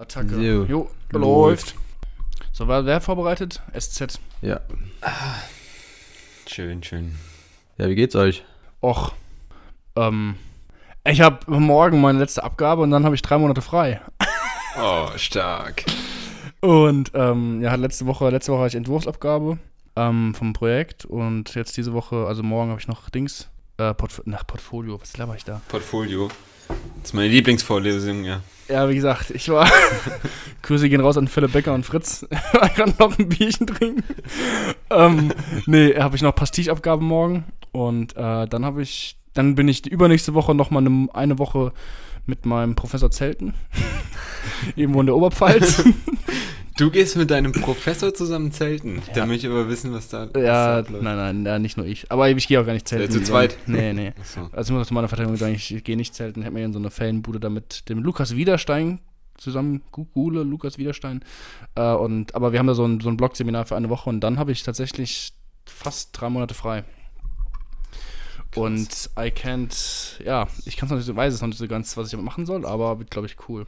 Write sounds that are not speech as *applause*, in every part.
Attacke. So. Jo, läuft. So, war wer vorbereitet? SZ. Ja. Schön, schön. Ja, wie geht's euch? Och. Ähm. Ich habe morgen meine letzte Abgabe und dann habe ich drei Monate frei. *laughs* Oh, stark. Und ähm, ja, letzte Woche, letzte Woche hatte ich Entwurfsabgabe ähm, vom Projekt und jetzt diese Woche, also morgen habe ich noch Dings, äh, Portf nach Portfolio, was laber ich da? Portfolio. Das ist meine Lieblingsvorlesung, ja. Ja, wie gesagt, ich war. *laughs* Grüße gehen raus an Philipp Becker und Fritz. *laughs* kann noch ein Bierchen trinken. ähm, nee, habe ich noch Pastichabgaben morgen. Und äh, dann habe ich. Dann bin ich die übernächste Woche nochmal eine, eine Woche mit meinem Professor Zelten. *laughs* Irgendwo in der Oberpfalz. Du gehst mit deinem Professor zusammen zelten. Da möchte ich aber wissen, was da, was ja, nein, nein, ja, nicht nur ich. Aber ich gehe auch gar nicht zelten. Ja, zu zweit? Nee, nee. Achso. Also ich muss zu meiner Verteidigung sagen, ich gehe nicht zelten. Ich habe mir in so eine Fanbude da mit dem Lukas Wiederstein zusammen, Gu- Gule, Lukas Wiederstein. Äh, und, aber wir haben da so ein, so ein Blog-Seminar für eine Woche und dann habe ich tatsächlich fast drei Monate frei. Und I can't, ja, ich kann's noch nicht, so- weiß es noch nicht so ganz, was ich damit machen soll, aber wird, glaube ich, cool.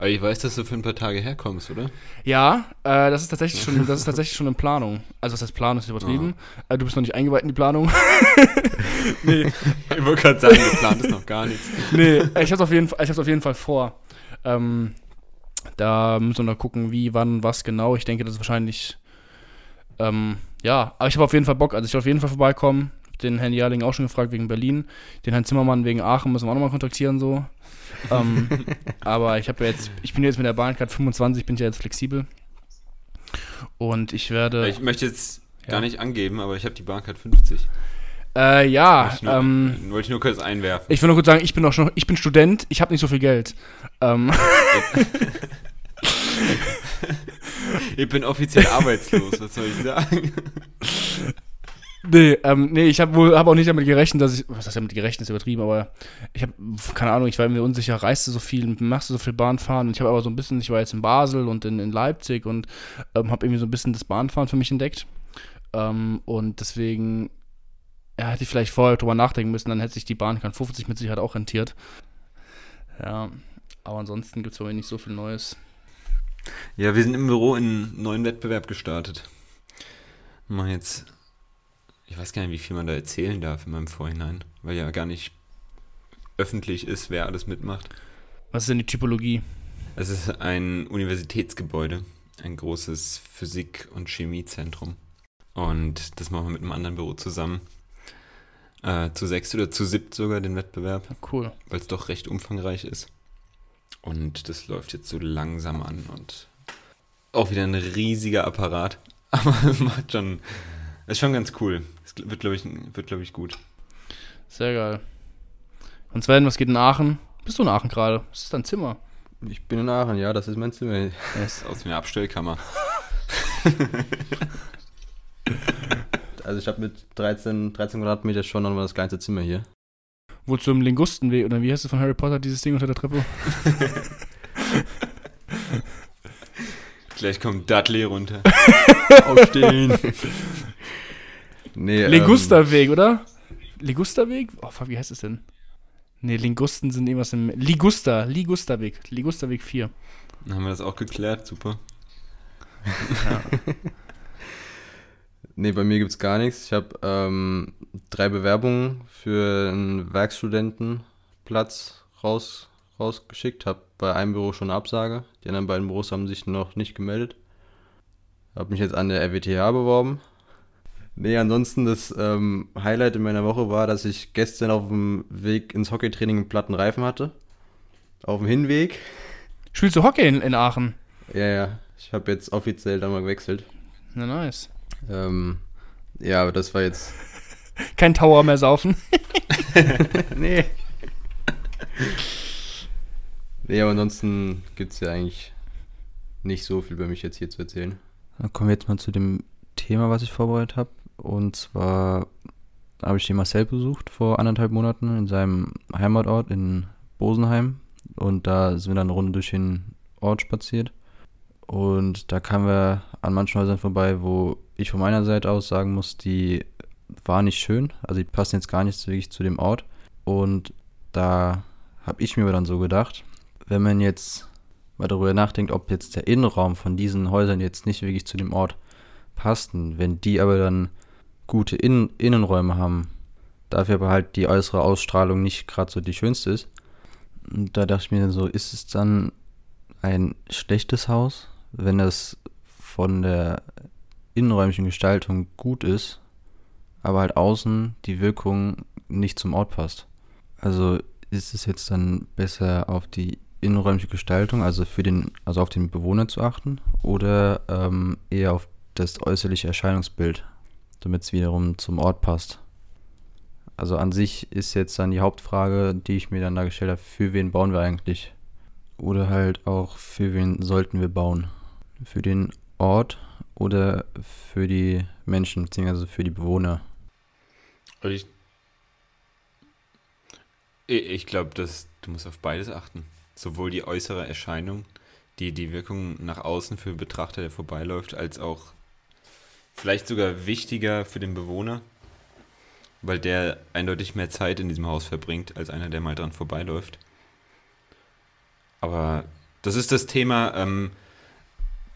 Aber ich weiß, dass du für ein paar Tage herkommst, oder? Ja, äh, das ist tatsächlich schon, das ist tatsächlich schon in Planung. Also das heißt Planung ist übertrieben. Äh, du bist noch nicht eingeweiht in die Planung. *laughs* nee, Ich wollte gerade sagen, geplant ist noch gar nichts. nee, ich hab's auf jeden Fall, ich hab's auf jeden Fall vor. Ähm, da müssen wir noch gucken, wie, wann, was genau. Ich denke, das ist wahrscheinlich, ähm, ja, aber ich habe auf jeden Fall Bock. Also ich will auf jeden Fall vorbeikommen. Den Herrn Jarling auch schon gefragt wegen Berlin. Den Herrn Zimmermann wegen Aachen müssen wir auch nochmal kontaktieren so. *laughs* ähm, aber ich habe ja jetzt, ich bin jetzt mit der Bahncard 25, bin ich ja jetzt flexibel. Und ich werde. Ich möchte jetzt Ja. gar nicht angeben, aber ich habe die Bahncard 50. äh, ja, Wollte ich nur, ähm, wollte ich nur kurz einwerfen. ich will nur kurz sagen, ich bin doch schon, ich bin Student, ich habe nicht so viel Geld. Ähm, *laughs* Ich bin offiziell arbeitslos, was soll ich sagen? *laughs* Nee, ähm, nee, ich habe hab auch nicht damit gerechnet, dass ich. Was heißt damit gerechnet, ist übertrieben, aber ich habe, keine Ahnung, ich war mir unsicher, reist du so viel, machst du so viel Bahnfahren? Und ich habe aber so ein bisschen, ich war jetzt in Basel und in, in Leipzig und ähm, habe irgendwie so ein bisschen das Bahnfahren für mich entdeckt. Ähm, und deswegen ja, hätte ich vielleicht vorher drüber nachdenken müssen, dann hätte sich die Bahncard 50 mit Sicherheit auch rentiert. Ja, aber ansonsten gibt es bei mir nicht so viel Neues. Ja, wir sind im Büro in einen neuen Wettbewerb gestartet. Machen jetzt, ich weiß gar nicht, wie viel man da erzählen darf in meinem Vorhinein, weil ja gar nicht öffentlich ist, wer alles mitmacht. Was ist denn die Typologie? Es ist ein Universitätsgebäude, ein großes Physik- und Chemiezentrum. Und das machen wir mit einem anderen Büro zusammen. Äh, zu sechs oder zu siebt sogar den Wettbewerb, Ja, cool. weil es doch recht umfangreich ist. Und das läuft jetzt so langsam an und auch wieder ein riesiger Apparat. *laughs* Aber es macht schon, ist schon ganz cool. Es wird, glaube ich, wird, glaube ich, gut. Sehr geil. Und Sven, was geht in Aachen? Bist du in Aachen gerade? Das ist dein Zimmer. Ich bin in Aachen, ja, das ist mein Zimmer. Yes. Aus wie eine Abstellkammer. *laughs* Also ich habe mit 13, 13 Quadratmeter schon nochmal das kleinste Zimmer hier. Wohl zum Lingustenweg, oder wie heißt es von Harry Potter, dieses Ding unter der Treppe? *laughs* Gleich kommt Dudley runter. *laughs* Aufstehen. Nee, ähm, Ligusterweg, oder? Ligusterweg? Oh, fuck, wie heißt es denn? Nee, Lingusten sind irgendwas im. Liguster, Ligusterweg. Ligusterweg 4. Dann haben wir das auch geklärt, super. *laughs* Nee, bei mir gibt's gar nichts. Ich habe ähm, drei Bewerbungen für einen Werkstudentenplatz raus, rausgeschickt. Habe bei einem Büro schon eine Absage. Die anderen beiden Büros haben sich noch nicht gemeldet. Habe mich jetzt an der RWTH beworben. Nee, ansonsten das ähm, Highlight in meiner Woche war, dass ich gestern auf dem Weg ins Hockeytraining einen platten Reifen hatte. Auf dem Hinweg. Spielst du Hockey in, in Aachen? Ja, ja. Ich habe jetzt offiziell da mal gewechselt. Na, nice. Ähm, ja, aber das war jetzt *laughs* Kein Tower mehr saufen. *laughs* nee. *laughs* nee, aber ansonsten gibt es ja eigentlich nicht so viel bei mich jetzt hier zu erzählen. Dann kommen wir jetzt mal zu dem Thema, was ich vorbereitet habe. Und zwar habe ich den Marcel besucht vor anderthalb Monaten in seinem Heimatort in Bosenheim. Und da sind wir dann eine Runde durch den Ort spaziert. Und da kamen wir an manchen Häusern vorbei, wo ich von meiner Seite aus sagen muss, die waren nicht schön. Also die passen jetzt gar nicht wirklich zu dem Ort. Und da habe ich mir dann so gedacht, wenn man jetzt mal darüber nachdenkt, ob jetzt der Innenraum von diesen Häusern jetzt nicht wirklich zu dem Ort passten, wenn die aber dann gute Innen Innenräume haben, dafür aber halt die äußere Ausstrahlung nicht gerade so die schönste ist. Und da dachte ich mir so, ist es dann ein schlechtes Haus, wenn es von der innenräumlichen Gestaltung gut ist, aber halt außen die Wirkung nicht zum Ort passt. Also ist es jetzt dann besser auf die innenräumliche Gestaltung, also für den, also auf den Bewohner zu achten, oder ähm, eher auf das äußerliche Erscheinungsbild, damit es wiederum zum Ort passt? Also an sich ist jetzt dann die Hauptfrage, die ich mir dann da gestellt habe, für wen bauen wir eigentlich? Oder halt auch, für wen sollten wir bauen? Für den Ort oder für die Menschen, beziehungsweise für die Bewohner? Und ich ich glaube, du musst auf beides achten. Sowohl die äußere Erscheinung, die die Wirkung nach außen für Betrachter, der vorbeiläuft, als auch vielleicht sogar wichtiger für den Bewohner, weil der eindeutig mehr Zeit in diesem Haus verbringt, als einer, der mal dran vorbeiläuft. Aber das ist das Thema ähm,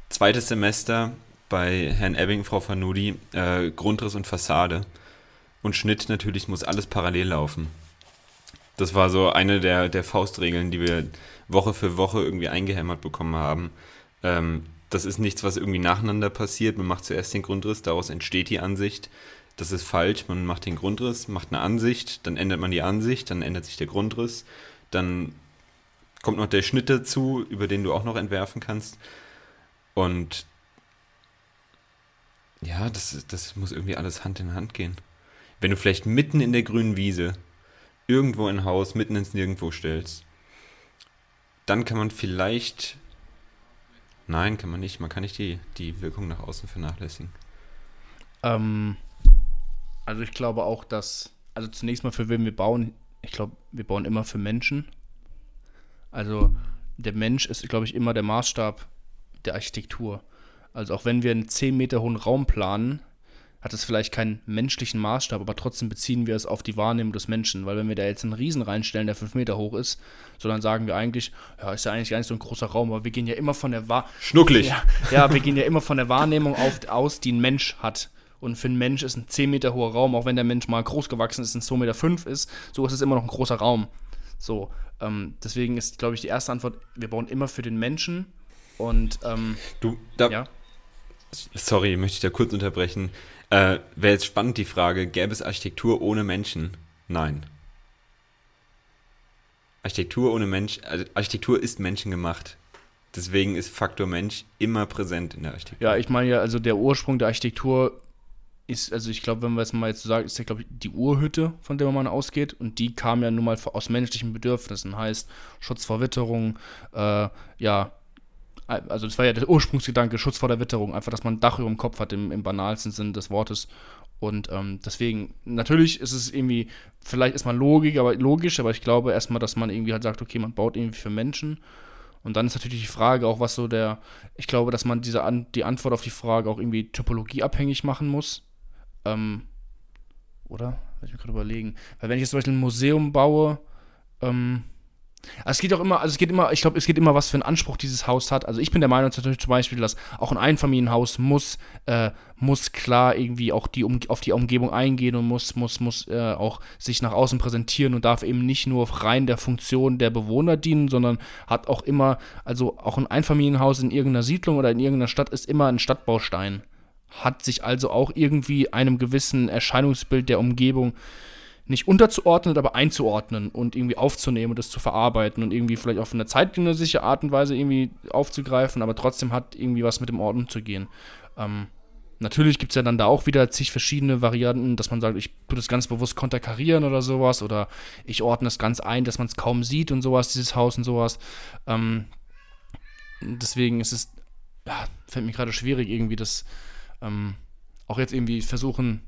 zweites Semester bei Herrn Ebbing, Frau Fanudi, äh, Grundriss und Fassade. Und Schnitt natürlich muss alles parallel laufen. Das war so eine der, der Faustregeln, die wir Woche für Woche irgendwie eingehämmert bekommen haben. Ähm, das ist nichts, was irgendwie nacheinander passiert. Man macht zuerst den Grundriss, daraus entsteht die Ansicht. Das ist falsch. Man macht den Grundriss, macht eine Ansicht, dann ändert man die Ansicht, dann ändert sich der Grundriss, dann kommt noch der Schnitt dazu, über den du auch noch entwerfen kannst. Und ja, das, das muss irgendwie alles Hand in Hand gehen. Wenn du vielleicht mitten in der grünen Wiese irgendwo ein Haus mitten ins Nirgendwo stellst, dann kann man vielleicht. Nein, kann man nicht. Man kann nicht die, die Wirkung nach außen vernachlässigen. Ähm, also ich glaube auch, dass, also zunächst mal für wen wir bauen, ich glaube, wir bauen immer für Menschen. Also der Mensch ist, glaube ich, immer der Maßstab der Architektur. Also auch wenn wir einen 10 Meter hohen Raum planen, hat es vielleicht keinen menschlichen Maßstab, aber trotzdem beziehen wir es auf die Wahrnehmung des Menschen. Weil wenn wir da jetzt einen Riesen reinstellen, der 5 Meter hoch ist, so dann sagen wir eigentlich, ja, ist ja eigentlich gar nicht so ein großer Raum, aber wir gehen ja immer von der Wahrnehmung. Schnucklig. Ja, ja, wir gehen ja immer von der Wahrnehmung auf, aus, die ein Mensch hat. Und für einen Mensch ist ein 10 Meter hoher Raum, auch wenn der Mensch mal groß gewachsen ist, ein 2,5 Meter fünf ist, so ist es immer noch ein großer Raum. So, ähm, deswegen ist, glaube ich, die erste Antwort, wir bauen immer für den Menschen. Und ähm, du, da, ja. Sorry, möchte ich da kurz unterbrechen. Äh, Wäre jetzt spannend die Frage, gäbe es Architektur ohne Menschen? Nein. Architektur ohne Mensch, also Architektur ist menschengemacht. Deswegen ist Faktor Mensch immer präsent in der Architektur. Ja, ich meine ja, also der Ursprung der Architektur ist, also ich glaube, wenn wir es mal jetzt so sagen, ist ja, glaube ich, die Urhütte, von der man ausgeht. Und die kam ja nun mal aus menschlichen Bedürfnissen. Heißt Schutz vor Witterung, äh, ja, also das war ja der Ursprungsgedanke, Schutz vor der Witterung, einfach, dass man ein Dach über dem Kopf hat, im, im banalsten Sinn des Wortes. Und ähm, deswegen, natürlich ist es irgendwie, vielleicht ist man logisch, aber logisch, aber ich glaube erstmal, dass man irgendwie halt sagt, okay, man baut irgendwie für Menschen. Und dann ist natürlich die Frage auch, was so der, ich glaube, dass man diese An die Antwort auf die Frage auch irgendwie typologieabhängig machen muss. Ähm, oder? Lass ich mir gerade überlegen. Weil wenn ich jetzt zum Beispiel ein Museum baue, ähm, also es geht auch immer, also es geht immer, ich glaube, es geht immer, was für einen Anspruch dieses Haus hat. Also ich bin der Meinung zum Beispiel, dass auch ein Einfamilienhaus muss, äh, muss klar irgendwie auch die um, auf die Umgebung eingehen und muss, muss, muss äh, auch sich nach außen präsentieren und darf eben nicht nur rein der Funktion der Bewohner dienen, sondern hat auch immer, also auch ein Einfamilienhaus in irgendeiner Siedlung oder in irgendeiner Stadt ist immer ein Stadtbaustein. Hat sich also auch irgendwie einem gewissen Erscheinungsbild der Umgebung äh, nicht unterzuordnen, aber einzuordnen und irgendwie aufzunehmen und das zu verarbeiten und irgendwie vielleicht auf eine zeitgenössische Art und Weise irgendwie aufzugreifen, aber trotzdem hat irgendwie was mit dem Ort umzugehen. Ähm, natürlich gibt es ja dann da auch wieder zig verschiedene Varianten, dass man sagt, ich tue das ganz bewusst konterkarieren oder sowas oder ich ordne es ganz ein, dass man es kaum sieht und sowas, dieses Haus und sowas. Ähm, deswegen ist es, ja, fällt mir gerade schwierig, irgendwie das ähm, auch jetzt irgendwie versuchen,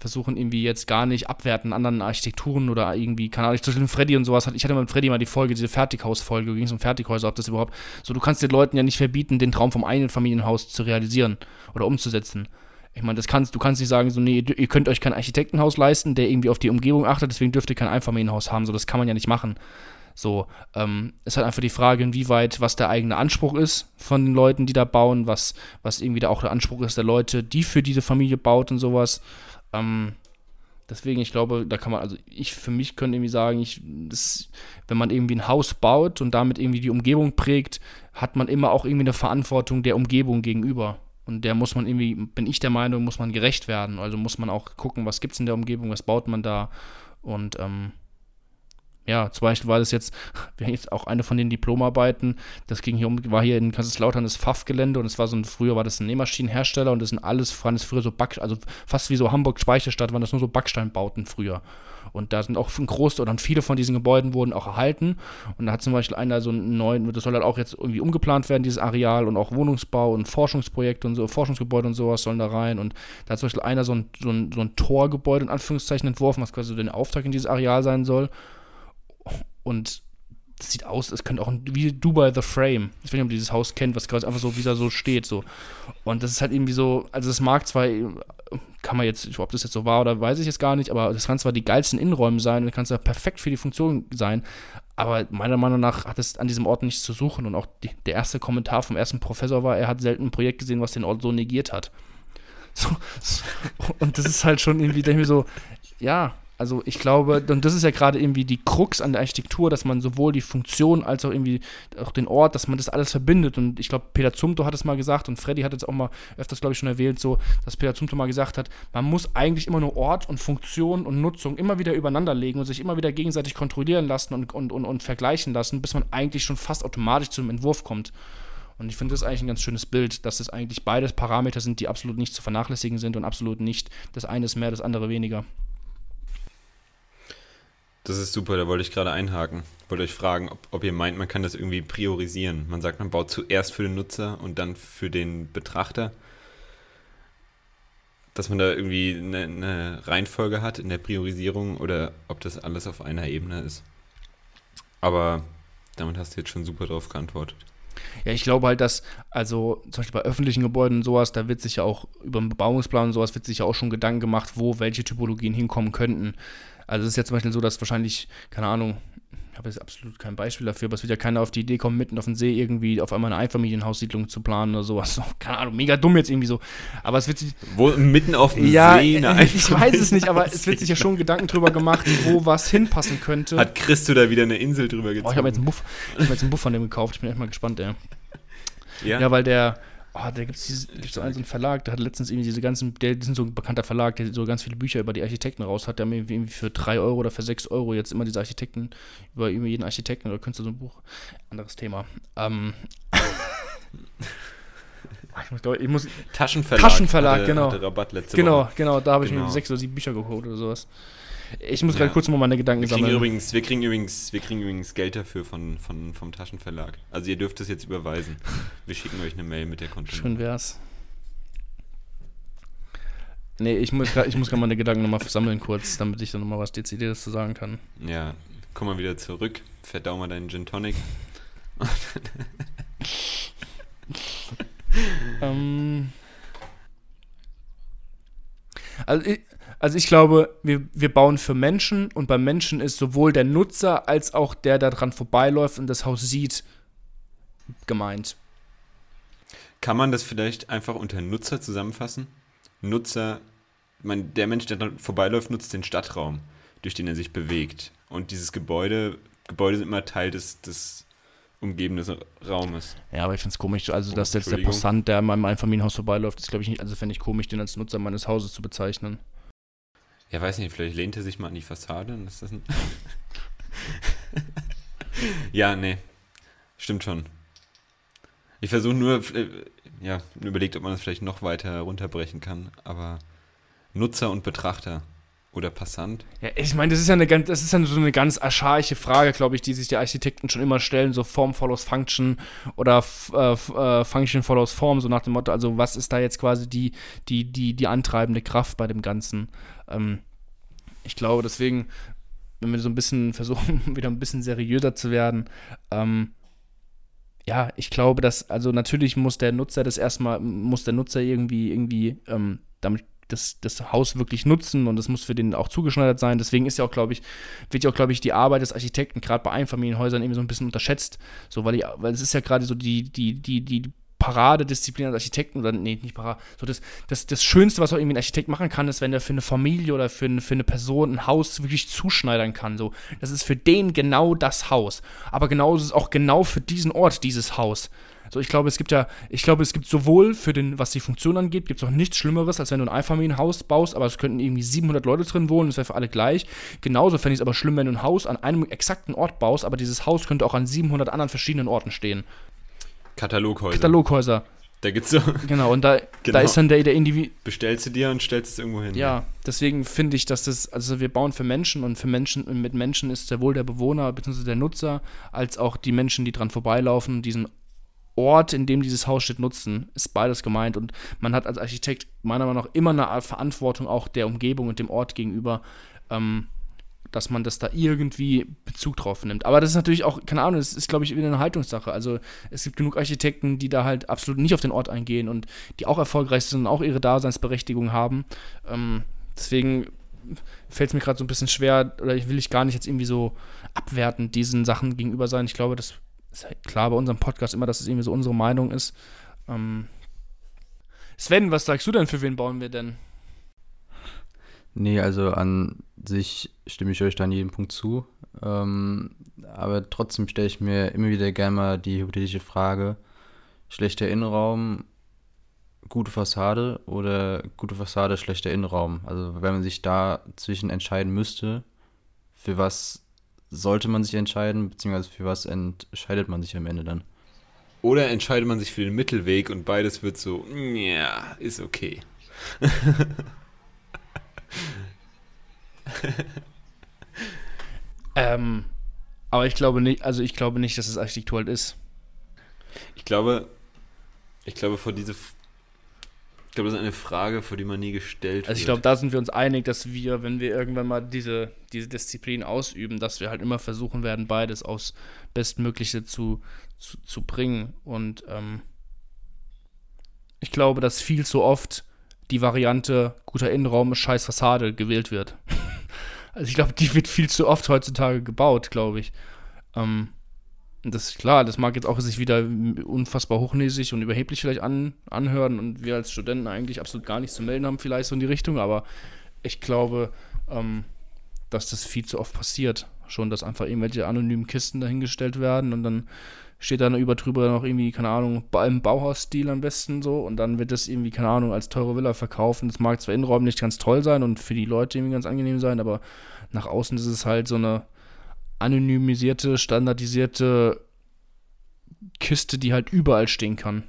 versuchen irgendwie jetzt gar nicht abwerten anderen Architekturen oder irgendwie, keine Ahnung, zum Beispiel Freddy und sowas. Ich hatte mit Freddy mal die Folge, diese Fertighaus-Folge, ging es um Fertighäuser, ob das überhaupt, so du kannst den Leuten ja nicht verbieten, den Traum vom einen Familienhaus zu realisieren oder umzusetzen. Ich meine, das kannst, du kannst nicht sagen, so, nee, ihr könnt euch kein Architektenhaus leisten, der irgendwie auf die Umgebung achtet, deswegen dürft ihr kein Einfamilienhaus haben, so, das kann man ja nicht machen. So, ähm, ist halt einfach die Frage, inwieweit, was der eigene Anspruch ist von den Leuten, die da bauen, was, was irgendwie da auch der Anspruch ist der Leute, die für diese Familie baut und sowas. Ähm, deswegen, ich glaube, da kann man, also ich für mich könnte irgendwie sagen, ich, das, wenn man irgendwie ein Haus baut und damit irgendwie die Umgebung prägt, hat man immer auch irgendwie eine Verantwortung der Umgebung gegenüber. Und der muss man irgendwie, bin ich der Meinung, muss man gerecht werden. Also muss man auch gucken, was gibt es in der Umgebung, was baut man da. Und ähm, ja, zum Beispiel war das jetzt, *laughs* wir haben jetzt auch eine von den Diplomarbeiten, das ging hier um, war hier in Kaiserslautern das Pfaff-Gelände und es war so ein, früher war das ein Nähmaschinenhersteller und das sind alles, waren das früher so Back, also fast wie so Hamburg-Speicherstadt, waren das nur so Backsteinbauten früher. Und da sind auch ein Groß oder viele von diesen Gebäuden wurden auch erhalten. Und da hat zum Beispiel einer so einen neuen, das soll halt auch jetzt irgendwie umgeplant werden, dieses Areal und auch Wohnungsbau und Forschungsprojekte und so, Forschungsgebäude und sowas sollen da rein. Und da hat zum Beispiel einer so ein, so ein, so ein Torgebäude in Anführungszeichen entworfen, was quasi so der Auftrag in dieses Areal sein soll. Und das sieht aus, es könnte auch wie Dubai The Frame. Ich weiß nicht, ob ihr dieses Haus kennt, was gerade einfach so, wie da so steht, so. Und das ist halt irgendwie so, also das mag zwar, kann man jetzt, ob das jetzt so war oder weiß ich jetzt gar nicht, aber das kann zwar die geilsten Innenräume sein und kann zwar perfekt für die Funktion sein, aber meiner Meinung nach hat es an diesem Ort nichts zu suchen. Und auch die, der erste Kommentar vom ersten Professor war, er hat selten ein Projekt gesehen, was den Ort so negiert hat. *laughs* So, so, und das ist halt schon irgendwie, denke ich mir so, ja, also ich glaube, und das ist ja gerade irgendwie die Krux an der Architektur, dass man sowohl die Funktion als auch irgendwie auch den Ort, dass man das alles verbindet. Und ich glaube, Peter Zumto hat es mal gesagt und Freddy hat es auch mal öfters, glaube ich, schon erwähnt, so, dass Peter Zumto mal gesagt hat, man muss eigentlich immer nur Ort und Funktion und Nutzung immer wieder übereinander legen und sich immer wieder gegenseitig kontrollieren lassen und, und, und, und vergleichen lassen, bis man eigentlich schon fast automatisch zum Entwurf kommt. Und ich finde das eigentlich ein ganz schönes Bild, dass es eigentlich beides Parameter sind, die absolut nicht zu vernachlässigen sind und absolut nicht das eine ist mehr, das andere weniger. Das ist super, da wollte ich gerade einhaken. Wollte euch fragen, ob, ob, ihr meint, man kann das irgendwie priorisieren. Man sagt, man baut zuerst für den Nutzer und dann für den Betrachter. Dass man da irgendwie eine, eine Reihenfolge hat in der Priorisierung oder ob das alles auf einer Ebene ist. Aber damit hast du jetzt schon super drauf geantwortet. Ja, ich glaube halt, dass, also zum Beispiel bei öffentlichen Gebäuden und sowas, da wird sich ja auch über den Bebauungsplan und sowas, wird sich ja auch schon Gedanken gemacht, wo welche Typologien hinkommen könnten. Also es ist ja zum Beispiel so, dass wahrscheinlich, keine Ahnung, ich habe jetzt absolut kein Beispiel dafür, aber es wird ja keiner auf die Idee kommen, mitten auf dem See irgendwie auf einmal eine Einfamilienhaussiedlung zu planen oder sowas. *laughs* Keine Ahnung, mega dumm jetzt irgendwie so. Aber es wird sich. Wo, mitten auf dem ja, See? Eine *laughs* ich weiß es nicht, aber es wird sich ja schon Gedanken drüber gemacht, wo was hinpassen könnte. Hat Christo da wieder eine Insel drüber gezogen? Oh, ich habe jetzt einen Buff, ich hab jetzt einen Buff von dem gekauft. Ich bin echt mal gespannt, ey. Ja, Ja, weil der, oh, da gibt es so einen, so einen Verlag, der hat letztens irgendwie diese ganzen, der sind so ein bekannter Verlag, der so ganz viele Bücher über die Architekten raus hat, der haben irgendwie irgendwie für 3 Euro oder für 6 Euro jetzt immer diese Architekten, über, jeden Architekten oder Künstler so ein Buch. Anderes Thema. Ähm. *laughs* ich muss, ich muss Taschenverlag. Taschenverlag, hatte, genau. Hatte Rabatt letzte genau, Woche. genau, da habe ich Genau. mir sechs oder sieben Bücher geholt oder sowas. Ich muss Ja. gerade kurz mal meine Gedanken Wir kriegen, sammeln. übrigens, wir, kriegen übrigens, wir kriegen übrigens Geld dafür von, von, vom Taschenverlag. Also ihr dürft es jetzt überweisen. Wir schicken euch eine Mail mit der Konto. Schön wär's. Nee, ich muss grad, ich muss gerade meine Gedanken nochmal sammeln kurz, damit ich dann nochmal was Dezidiertes zu sagen kann. Ja, komm mal wieder zurück. Verdau mal deinen Gin Tonic. *laughs* Ähm, also, ich, also ich glaube, wir, wir bauen für Menschen und beim Menschen ist sowohl der Nutzer als auch der, der dran vorbeiläuft und das Haus sieht, gemeint. Kann man das vielleicht einfach unter Nutzer zusammenfassen? Nutzer, man, der Mensch, der dran vorbeiläuft, nutzt den Stadtraum, durch den er sich bewegt. Und dieses Gebäude, Gebäude sind immer Teil des, des umgebenden Raumes. Ja, aber ich finde es komisch, also Oh, dass jetzt der. Passant, der an meinem Einfamilienhaus vorbeiläuft, ist glaube ich nicht, also fände ich komisch, den als Nutzer meines Hauses zu bezeichnen. Ja, weiß nicht, vielleicht lehnt er sich mal an die Fassade. und Ist das ein *laughs* ja, nee. Stimmt schon. Ich versuche nur, äh, ja, überlegt, ob man das vielleicht noch weiter runterbrechen kann, aber Nutzer und Betrachter oder Passant. Ja, ich meine, das ist ja eine ganz, das ist ja so eine ganz archaische Frage, glaube ich, die sich die Architekten schon immer stellen, so Form follows Function oder äh, äh, Function follows Form, so nach dem Motto, also was ist da jetzt quasi die, die, die, die antreibende Kraft bei dem Ganzen? Ähm, ich glaube, deswegen, wenn wir so ein bisschen *laughs* versuchen, wieder ein bisschen seriöser zu werden, ähm, ja, ich glaube, dass, also natürlich muss der Nutzer das erstmal, muss der Nutzer irgendwie, irgendwie ähm, damit das, das Haus wirklich nutzen und das muss für den auch zugeschneidert sein. Deswegen ist ja auch, glaube ich, wird ja auch, glaube ich, die Arbeit des Architekten gerade bei Einfamilienhäusern irgendwie so ein bisschen unterschätzt. So, weil, die, weil es ist ja gerade so die, die, die, die Paradedisziplin als Architekten oder nee, nicht Parade, so das, das, das Schönste, was auch irgendwie ein Architekt machen kann, ist, wenn er für eine Familie oder für eine, für eine Person ein Haus wirklich zuschneidern kann. So, das ist für den genau das Haus. Aber genauso ist es auch genau für diesen Ort dieses Haus. So, ich glaube, es gibt ja, ich glaube, es gibt sowohl für den, was die Funktion angeht, gibt es auch nichts Schlimmeres, als wenn du ein Einfamilienhaus baust, aber es könnten irgendwie 700 Leute drin wohnen, das wäre für alle gleich. Genauso fände ich es aber schlimm, wenn du ein Haus an einem exakten Ort baust, aber dieses Haus könnte auch an 700 anderen verschiedenen Orten stehen. Kataloghäuser. Kataloghäuser. Da gibt's so. Genau, und da, Genau. *laughs* da ist dann der, der Individu. Bestellst du dir und stellst es irgendwo hin. Ja, deswegen finde ich, dass das, also wir bauen für Menschen und für Menschen, und mit Menschen ist sowohl der Bewohner bzw. der Nutzer, als auch die Menschen, die dran vorbeilaufen diesen Ort, in dem dieses Haus steht, nutzen, ist beides gemeint. Und man hat als Architekt meiner Meinung nach immer eine Verantwortung auch der Umgebung und dem Ort gegenüber, ähm, dass man das da irgendwie Bezug drauf nimmt. Aber das ist natürlich auch, keine Ahnung, das ist, glaube ich, wieder eine Haltungssache. Also es gibt genug Architekten, die da halt absolut nicht auf den Ort eingehen und die auch erfolgreich sind und auch ihre Daseinsberechtigung haben. Ähm, deswegen fällt es mir gerade so ein bisschen schwer, oder ich will ich gar nicht jetzt irgendwie so abwertend diesen Sachen gegenüber sein. Ich glaube, das ist halt klar bei unserem Podcast immer, dass es irgendwie so unsere Meinung ist. Ähm Sven, was sagst du denn, für wen bauen wir denn? Nee, also an sich stimme ich euch da an jedem Punkt zu. Ähm, aber trotzdem stelle ich mir immer wieder gerne mal die hypothetische Frage: schlechter Innenraum, gute Fassade oder gute Fassade, schlechter Innenraum? Also, wenn man sich da zwischen entscheiden müsste, für was sollte man sich entscheiden, beziehungsweise für was entscheidet man sich am Ende dann? Oder entscheidet man sich für den Mittelweg und beides wird so, ja, ist okay. *laughs* Ähm, aber ich glaube nicht, also ich glaube nicht, dass es Architektur halt ist. Ich glaube, ich glaube, vor diese, ich glaube, das ist eine Frage, vor die man nie gestellt Also ich wird. glaube, da sind wir uns einig, dass wir, wenn wir irgendwann mal diese, diese Disziplin ausüben, dass wir halt immer versuchen werden, beides aufs Bestmögliche zu, zu, zu bringen. Und ähm, ich glaube, dass viel zu oft die Variante guter Innenraum, scheiß Fassade gewählt wird. *laughs* also ich glaube, die wird viel zu oft heutzutage gebaut, glaube ich. Ähm, das ist klar, das mag jetzt auch sich wieder unfassbar hochnäsig und überheblich vielleicht an, anhören und wir als Studenten eigentlich absolut gar nichts zu melden haben, vielleicht so in die Richtung, aber ich glaube, ähm, dass das viel zu oft passiert. Schon, dass einfach irgendwelche anonymen Kisten dahingestellt werden und dann steht dann über drüber noch irgendwie, keine Ahnung, im Bauhausstil am besten so und dann wird das irgendwie, keine Ahnung, als teure Villa verkauft und das mag zwar innenräumlich nicht ganz toll sein und für die Leute irgendwie ganz angenehm sein, aber nach außen ist es halt so eine anonymisierte, standardisierte Kiste, die halt überall stehen kann.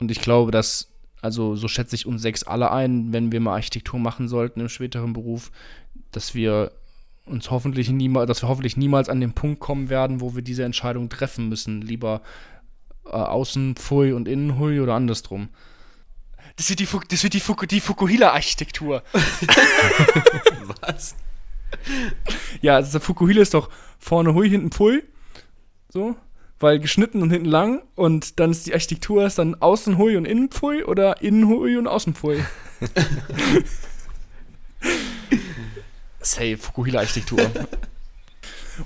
Und ich glaube, dass, also so schätze ich uns sechs alle ein, wenn wir mal Architektur machen sollten im späteren Beruf, dass wir uns hoffentlich niemals, dass wir hoffentlich niemals an den Punkt kommen werden, wo wir diese Entscheidung treffen müssen. Lieber äh, außen Pfui und innen Hui oder andersrum. Das wird die, Fu das wird die, Fuku die Fukuhila-Architektur. *laughs* Was? Ja, also der Fukuhila ist doch vorne Hui, hinten Pfui. So. Weil geschnitten und hinten lang. Und dann ist die Architektur ist dann außen Hui und innen Pfui oder innen Hui und außen Pfui. *laughs* Say, Fukuhila-Architektur.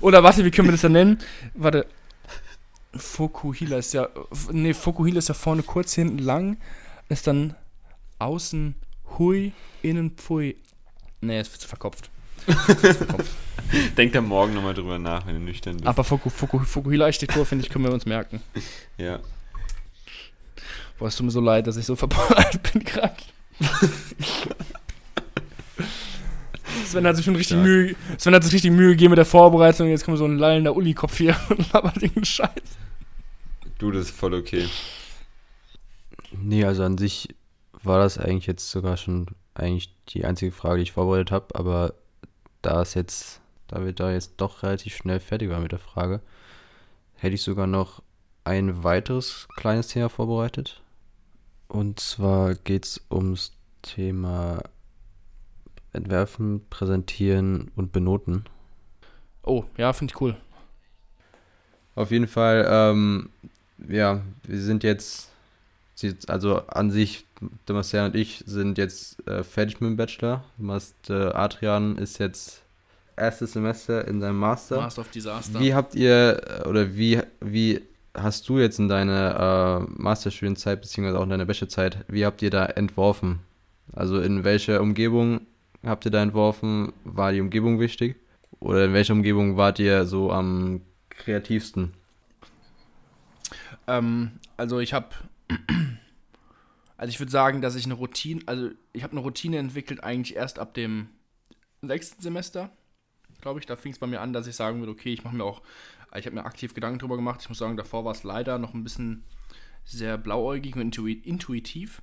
oder warte, wie können wir das dann nennen? Warte. Fukuhila ist ja. Nee, Fukuhila ist ja vorne kurz, hinten lang. Ist dann außen Hui, innen Pfui. Nee, es wird zu verkopft. *laughs* Denk da morgen nochmal drüber nach, wenn du nüchtern bist. Aber Fuku, Fuku, Fukuhila-Architektur, finde ich, können wir uns merken. ja. Boah, es tut mir so leid, dass ich so verbaut *laughs* bin gerade. Sven hat sich schon richtig. Mühe, Sven hat sich richtig Mühe gegeben mit der Vorbereitung. Jetzt kommt so ein lallender Uli-Kopf hier *laughs* und labert den Scheiß. Du, das ist voll okay. Nee, also an sich war das eigentlich jetzt sogar schon eigentlich die einzige Frage, die ich vorbereitet habe, aber da es jetzt, da wir da jetzt doch relativ schnell fertig waren mit der Frage, hätte ich sogar noch ein weiteres kleines Thema vorbereitet. Und zwar geht es ums Thema Entwerfen, Präsentieren und Benoten. Oh, ja, finde ich cool. Auf jeden Fall, ähm, ja, wir sind jetzt, also an sich der Marcel und ich sind jetzt äh, fertig mit dem Bachelor. Mast, äh, Adrian ist jetzt erstes Semester in seinem Master. Master of Disaster. Wie habt ihr, äh, oder wie, wie hast du jetzt in deiner äh, Masterstudienzeit, beziehungsweise auch in deiner Bachelorzeit, wie habt ihr da entworfen? Also in welcher Umgebung habt ihr da entworfen? War die Umgebung wichtig? Oder in welcher Umgebung wart ihr so am kreativsten? Ähm, also ich habe, *clears throat* also ich würde sagen, dass ich eine Routine, also ich habe eine Routine entwickelt eigentlich erst ab dem sechsten Semester, glaube ich. Da fing es bei mir an, dass ich sagen würde, okay, ich mache mir auch, ich habe mir aktiv Gedanken drüber gemacht. Ich muss sagen, davor war es leider noch ein bisschen sehr blauäugig und intuitiv.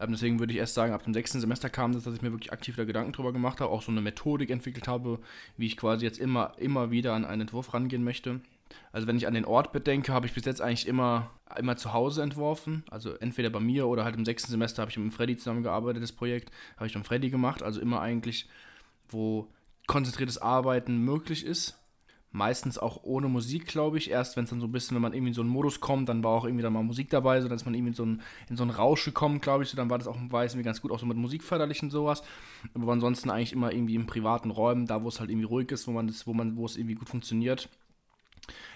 Ähm, deswegen würde ich erst sagen, ab dem sechsten Semester kam das, dass ich mir wirklich aktiv da Gedanken drüber gemacht habe, auch so eine Methodik entwickelt habe, wie ich quasi jetzt immer, immer wieder an einen Entwurf rangehen möchte. Also wenn ich an den Ort bedenke, habe ich bis jetzt eigentlich immer, immer zu Hause entworfen. Also entweder bei mir oder halt im sechsten Semester habe ich mit Freddy zusammengearbeitet, das Projekt habe ich mit Freddy gemacht. Also immer eigentlich, wo konzentriertes Arbeiten möglich ist. Meistens auch ohne Musik, glaube ich. Erst wenn es dann so ein bisschen, wenn man irgendwie in so einen Modus kommt, dann war auch irgendwie dann mal Musik dabei, sodass man irgendwie in so einen, in so einen Rausch gekommen, glaube ich. So, dann war das auch weiß irgendwie ganz gut, auch so mit Musik förderlich und sowas. Aber ansonsten eigentlich immer irgendwie in privaten Räumen, da wo es halt irgendwie ruhig ist, wo man das, wo man, wo es irgendwie gut funktioniert.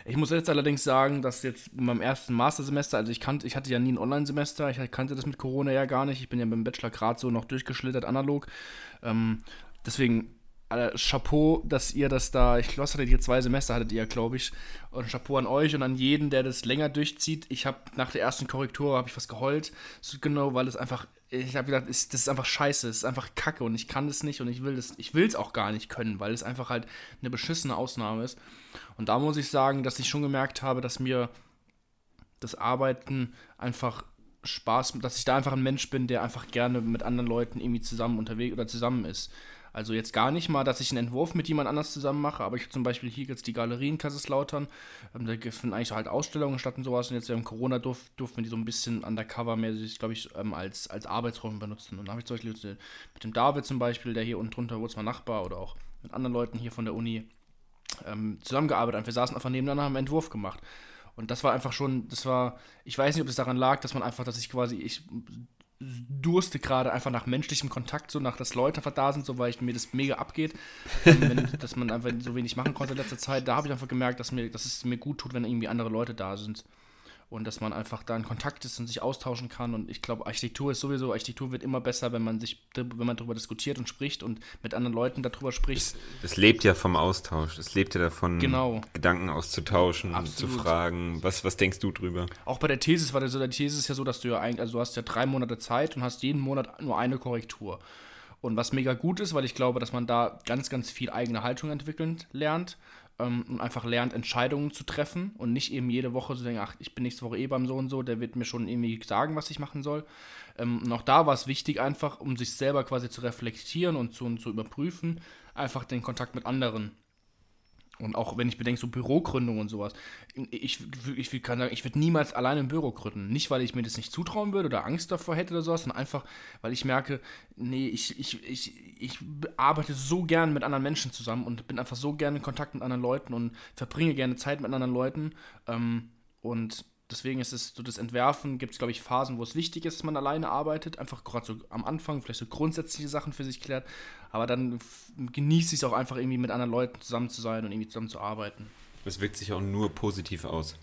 Ich muss jetzt allerdings sagen, dass jetzt in meinem ersten Mastersemester, also ich kannte, ich hatte ja nie ein Online-Semester, ich kannte das mit Corona ja gar nicht. Ich bin ja beim Bachelor gerade so noch durchgeschlittert analog. Ähm, deswegen äh, Chapeau, dass ihr das da, ich glaube, hattet ihr zwei Semester, hattet ihr, glaube ich. Und Chapeau an euch und an jeden, der das länger durchzieht. Ich habe nach der ersten Korrektur, habe ich was geheult, so genau, weil es einfach, ich habe gedacht, ist, das ist einfach scheiße, es ist einfach kacke und ich kann das nicht und ich will ich will es auch gar nicht können, weil es einfach halt eine beschissene Ausnahme ist. Und da muss ich sagen, dass ich schon gemerkt habe, dass mir das Arbeiten einfach Spaß, dass ich da einfach ein Mensch bin, der einfach gerne mit anderen Leuten irgendwie zusammen unterwegs oder zusammen ist. Also jetzt gar nicht mal, dass ich einen Entwurf mit jemand anders zusammen mache, aber ich habe zum Beispiel hier jetzt die Galerie in Kaiserslautern. Ähm, da finden eigentlich so halt Ausstellungen statt und sowas. Und jetzt während Corona durf, durften wir die so ein bisschen undercover-mäßig, glaube ich, ähm, als, als Arbeitsraum benutzen. Und da habe ich zum Beispiel mit dem David zum Beispiel, der hier unten drunter wurde, zwar Nachbar oder auch mit anderen Leuten hier von der Uni ähm, zusammengearbeitet. Und wir saßen einfach nebeneinander, haben einen Entwurf gemacht. Und das war einfach schon, das war, ich weiß nicht, ob es daran lag, dass man einfach, dass ich quasi, ich durste gerade einfach nach menschlichem Kontakt, so nach, dass Leute einfach da sind, so weil ich, mir das mega abgeht, *laughs* wenn, dass man einfach so wenig machen konnte in letzter Zeit. Da habe ich einfach gemerkt, dass, mir, dass es mir gut tut, wenn irgendwie andere Leute da sind und dass man einfach da in Kontakt ist und sich austauschen kann. Und ich glaube, Architektur ist sowieso, Architektur wird immer besser, wenn man sich, wenn man darüber diskutiert und spricht und mit anderen Leuten darüber spricht. Es, es lebt ja vom Austausch. Es lebt ja davon, genau. Gedanken auszutauschen, Absolut. zu fragen, was, was denkst du drüber? Auch bei der Thesis war das so, der Thesis ist ja so, dass du ja eigentlich, also du hast ja drei Monate Zeit und hast jeden Monat nur eine Korrektur. Und was mega gut ist, weil ich glaube, dass man da ganz, ganz viel eigene Haltung entwickeln lernt ähm, und einfach lernt, Entscheidungen zu treffen und nicht eben jede Woche zu denken, ach, ich bin nächste Woche eh beim so und so, der wird mir schon irgendwie sagen, was ich machen soll. Ähm, und auch da war es wichtig, einfach, um sich selber quasi zu reflektieren und zu, und zu überprüfen, einfach den Kontakt mit anderen und auch wenn ich bedenke, so Bürogründung und sowas. Ich, ich, kann sagen, ich würde niemals alleine ein Büro gründen. Nicht, weil ich mir das nicht zutrauen würde oder Angst davor hätte oder sowas, sondern einfach, weil ich merke, nee, ich, ich, ich, ich arbeite so gern mit anderen Menschen zusammen und bin einfach so gerne in Kontakt mit anderen Leuten und verbringe gerne Zeit mit anderen Leuten. Ähm, und deswegen ist es so das Entwerfen, gibt es, glaube ich, Phasen, wo es wichtig ist, dass man alleine arbeitet, einfach gerade so am Anfang vielleicht so grundsätzliche Sachen für sich klärt, aber dann genieße ich es auch einfach irgendwie mit anderen Leuten zusammen zu sein und irgendwie zusammen zu arbeiten. Das wirkt sich auch nur positiv aus.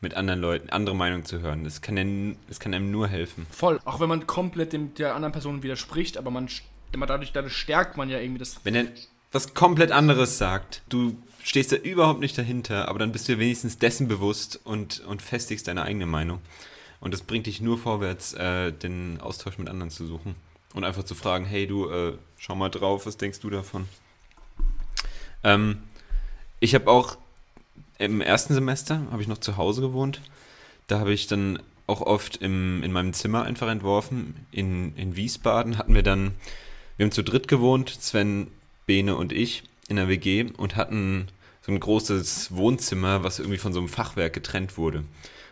Mit anderen Leuten, andere Meinungen zu hören. Das kann, ja, das kann einem nur helfen. Voll. Auch wenn man komplett dem, der anderen Person widerspricht, aber man immer dadurch, dadurch stärkt man ja irgendwie das. Wenn er was komplett anderes sagt, du stehst da überhaupt nicht dahinter, aber dann bist du wenigstens dessen bewusst und, und festigst deine eigene Meinung. Und das bringt dich nur vorwärts, äh, den Austausch mit anderen zu suchen. Und einfach zu fragen, hey du, äh, schau mal drauf, was denkst du davon? Ähm, ich habe auch im ersten Semester, habe ich noch zu Hause gewohnt. Da habe ich dann auch oft im, in meinem Zimmer einfach entworfen. In, in Wiesbaden hatten wir dann, wir haben zu dritt gewohnt, Sven, Bene und ich in der WG und hatten so ein großes Wohnzimmer, was irgendwie von so einem Fachwerk getrennt wurde.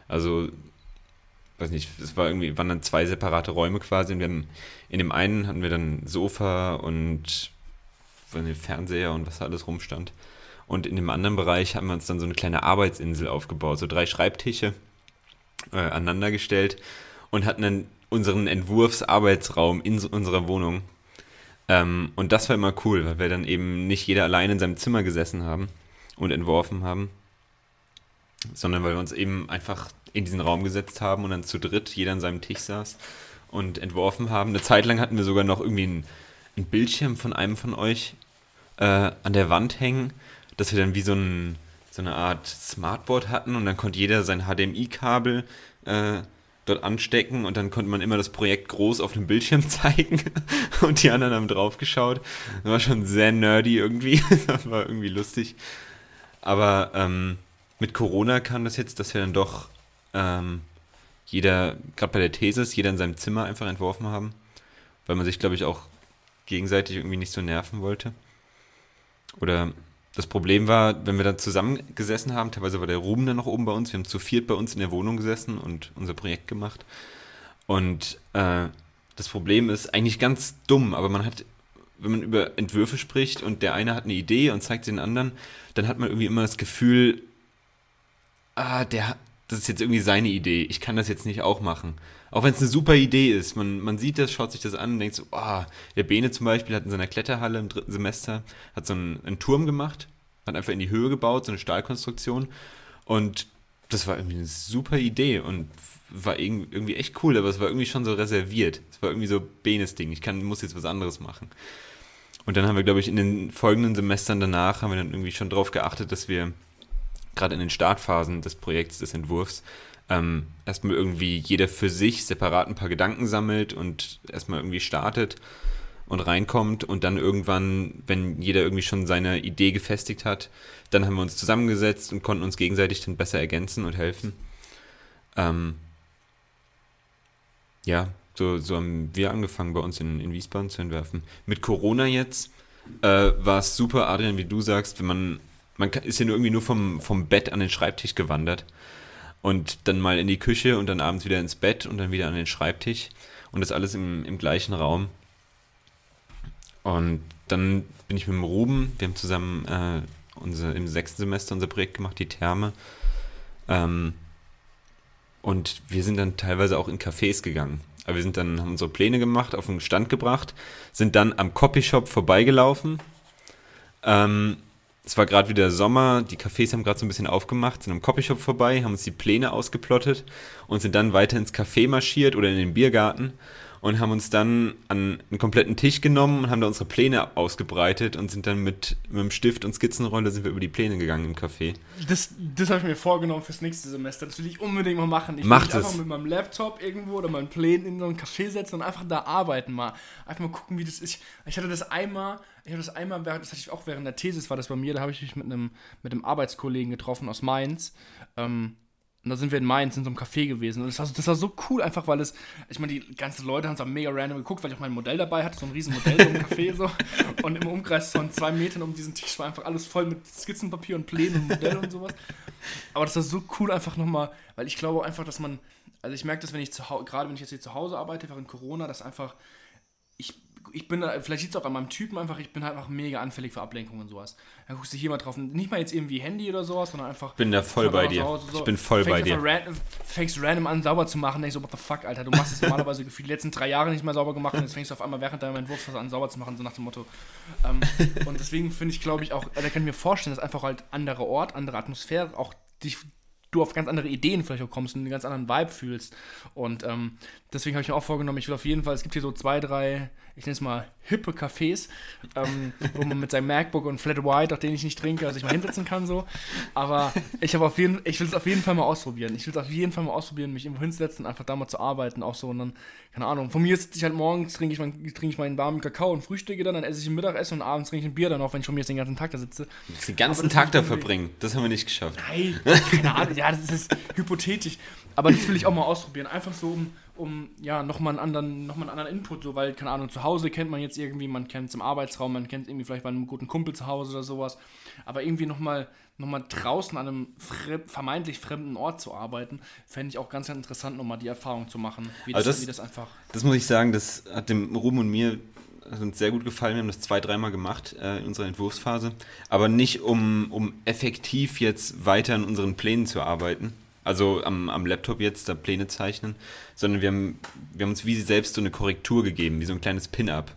Also, weiß nicht, es war irgendwie, waren dann zwei separate Räume quasi und wir haben, in dem einen hatten wir dann Sofa und den Fernseher und was da alles rumstand. Und in dem anderen Bereich haben wir uns dann so eine kleine Arbeitsinsel aufgebaut, so drei Schreibtische äh, aneinandergestellt und hatten dann unseren Entwurfsarbeitsraum in so- unserer Wohnung. Ähm, und das war immer cool, weil wir dann eben nicht jeder allein in seinem Zimmer gesessen haben und entworfen haben, sondern weil wir uns eben einfach in diesen Raum gesetzt haben und dann zu dritt jeder an seinem Tisch saß und entworfen haben. Eine Zeit lang hatten wir sogar noch irgendwie einen, einen Bildschirm von einem von euch äh, an der Wand hängen, dass wir dann wie so, ein, so eine Art Smartboard hatten und dann konnte jeder sein HDMI-Kabel äh, dort anstecken und dann konnte man immer das Projekt groß auf dem Bildschirm *laughs* zeigen und die anderen haben drauf geschaut. Das war schon sehr nerdy irgendwie, *laughs* das war irgendwie lustig. Aber ähm, mit Corona kam das jetzt, dass wir dann doch ähm, jeder, gerade bei der Thesis, jeder in seinem Zimmer einfach entworfen haben, weil man sich, glaube ich, auch gegenseitig irgendwie nicht so nerven wollte. Oder das Problem war, wenn wir dann zusammengesessen haben, teilweise war der Ruben dann noch oben bei uns, wir haben zu viert bei uns in der Wohnung gesessen und unser Projekt gemacht. Und äh, das Problem ist eigentlich ganz dumm, aber man hat, wenn man über Entwürfe spricht und der eine hat eine Idee und zeigt sie den anderen, dann hat man irgendwie immer das Gefühl, ah, der, das ist jetzt irgendwie seine Idee, ich kann das jetzt nicht auch machen. Auch wenn es eine super Idee ist, man, man sieht das, schaut sich das an und denkt so, ah, der Bene zum Beispiel hat in seiner Kletterhalle im dritten Semester, hat so einen, einen Turm gemacht, hat einfach in die Höhe gebaut, so eine Stahlkonstruktion und das war irgendwie eine super Idee und war irg- irgendwie echt cool, aber es war irgendwie schon so reserviert. Es war irgendwie so Benes Ding, ich kann, muss jetzt was anderes machen. Und dann haben wir, glaube ich, in den folgenden Semestern danach haben wir dann irgendwie schon darauf geachtet, dass wir gerade in den Startphasen des Projekts, des Entwurfs, ähm, erstmal irgendwie jeder für sich separat ein paar Gedanken sammelt und erstmal irgendwie startet und reinkommt und dann irgendwann, wenn jeder irgendwie schon seine Idee gefestigt hat, dann haben wir uns zusammengesetzt und konnten uns gegenseitig dann besser ergänzen und helfen. Ähm, ja, so, so haben wir angefangen bei uns in, in Wiesbaden zu entwerfen. Mit Corona jetzt äh, war es super, Adrian, wie du sagst, wenn man, man ist ja nur irgendwie nur vom, vom Bett an den Schreibtisch gewandert und dann mal in die Küche und dann abends wieder ins Bett und dann wieder an den Schreibtisch und das alles im, im gleichen Raum. Und dann bin ich mit dem Ruben, wir haben zusammen äh, unser, im sechsten Semester unser Projekt gemacht, die Therme. Ähm, und wir sind dann teilweise auch in Cafés gegangen. Aber wir sind dann, haben unsere Pläne gemacht, auf den Stand gebracht, sind dann am Copyshop vorbeigelaufen. Ähm, es war gerade wieder Sommer, die Cafés haben gerade so ein bisschen aufgemacht, sind am Copyshop vorbei, haben uns die Pläne ausgeplottet und sind dann weiter ins Café marschiert oder in den Biergarten und haben uns dann an einen kompletten Tisch genommen und haben da unsere Pläne ausgebreitet und sind dann mit, mit dem Stift und Skizzenrolle sind wir über die Pläne gegangen im Café. Das, das habe ich mir vorgenommen fürs nächste Semester. Das will ich unbedingt mal machen. Ich Macht will es. einfach mit meinem Laptop irgendwo oder meinen Plänen in so ein Café setzen und einfach da arbeiten mal. Einfach mal gucken, wie das ist. Ich hatte das einmal, ich hatte das einmal, das hatte ich auch während der Thesis, war das bei mir, da habe ich mich mit einem, mit einem Arbeitskollegen getroffen aus Mainz. Ähm, und da sind wir in Mainz in so einem Café gewesen. Und das war, so- das war so cool, einfach weil es, ich meine, die ganzen Leute haben es auch mega random geguckt, weil ich auch mein Modell dabei hatte, so ein riesen Modell so im *laughs* Café so. Und im Umkreis von zwei Metern um diesen Tisch war einfach alles voll mit Skizzenpapier und Plänen und Modell und sowas. Aber das war so cool einfach nochmal, weil ich glaube einfach, dass man, also ich merke das, wenn ich zu Hause, gerade wenn ich jetzt hier zu Hause arbeite, während Corona, dass einfach, ich, ich bin da, vielleicht liegt es auch an meinem Typen einfach, ich bin halt einfach mega anfällig für Ablenkungen und sowas. Da guckst du hier mal drauf, nicht mal jetzt irgendwie Handy oder sowas, sondern einfach. Bin da voll bei dir. So. Ich bin voll bei dir. Random, fängst random an, sauber zu machen, denkst so, what the fuck, Alter, du machst es normalerweise *laughs* gefühlt die letzten drei Jahre nicht mehr sauber gemacht und jetzt fängst du auf einmal während deinem Entwurf an, sauber zu machen, so nach dem Motto. Ähm, und deswegen finde ich, glaube ich, auch, da kann ich mir vorstellen, dass einfach halt anderer Ort, andere Atmosphäre, auch dich du auf ganz andere Ideen vielleicht auch kommst und einen ganz anderen Vibe fühlst. Und ähm, deswegen habe ich mir auch vorgenommen, ich will auf jeden Fall, es gibt hier so zwei, drei, ich nenne es mal hippe Cafés, ähm, wo man mit seinem MacBook und Flat White, auch den ich nicht trinke, also ich mal hinsetzen kann so. Aber ich habe auf jeden ich will es auf jeden Fall mal ausprobieren. Ich will es auf jeden Fall mal ausprobieren, mich irgendwo hinsetzen und einfach da mal zu arbeiten, auch so und dann, keine Ahnung, von mir sitze ich halt morgens, trinke ich, mein, trinke ich meinen warmen Kakao und frühstücke dann, dann esse ich ein Mittagessen und abends trinke ich ein Bier dann auch, wenn ich von mir jetzt den ganzen Tag da sitze. Den ganzen Tag da verbringen, das haben wir nicht geschafft. Nein, keine Ahnung, ja, das ist hypothetisch. Aber das will ich auch mal ausprobieren. Einfach so, um, um ja, nochmal einen anderen, noch mal einen anderen Input, so, weil, keine Ahnung, zu Hause kennt man jetzt irgendwie, man kennt es im Arbeitsraum, man kennt es irgendwie vielleicht bei einem guten Kumpel zu Hause oder sowas. Aber irgendwie nochmal noch mal draußen an einem fre vermeintlich fremden Ort zu arbeiten, fände ich auch ganz, ganz interessant, nochmal die Erfahrung zu machen, wie das, Also das- wie das einfach. Das muss ich sagen, das hat dem Ruben und mir hat uns sehr gut gefallen. Wir haben das zwei, dreimal gemacht äh, in unserer Entwurfsphase. Aber nicht, um, um effektiv jetzt weiter an unseren Plänen zu arbeiten, Also am, am Laptop jetzt da Pläne zeichnen, sondern wir haben, wir haben uns wie selbst so eine Korrektur gegeben, wie so ein kleines Pin-Up,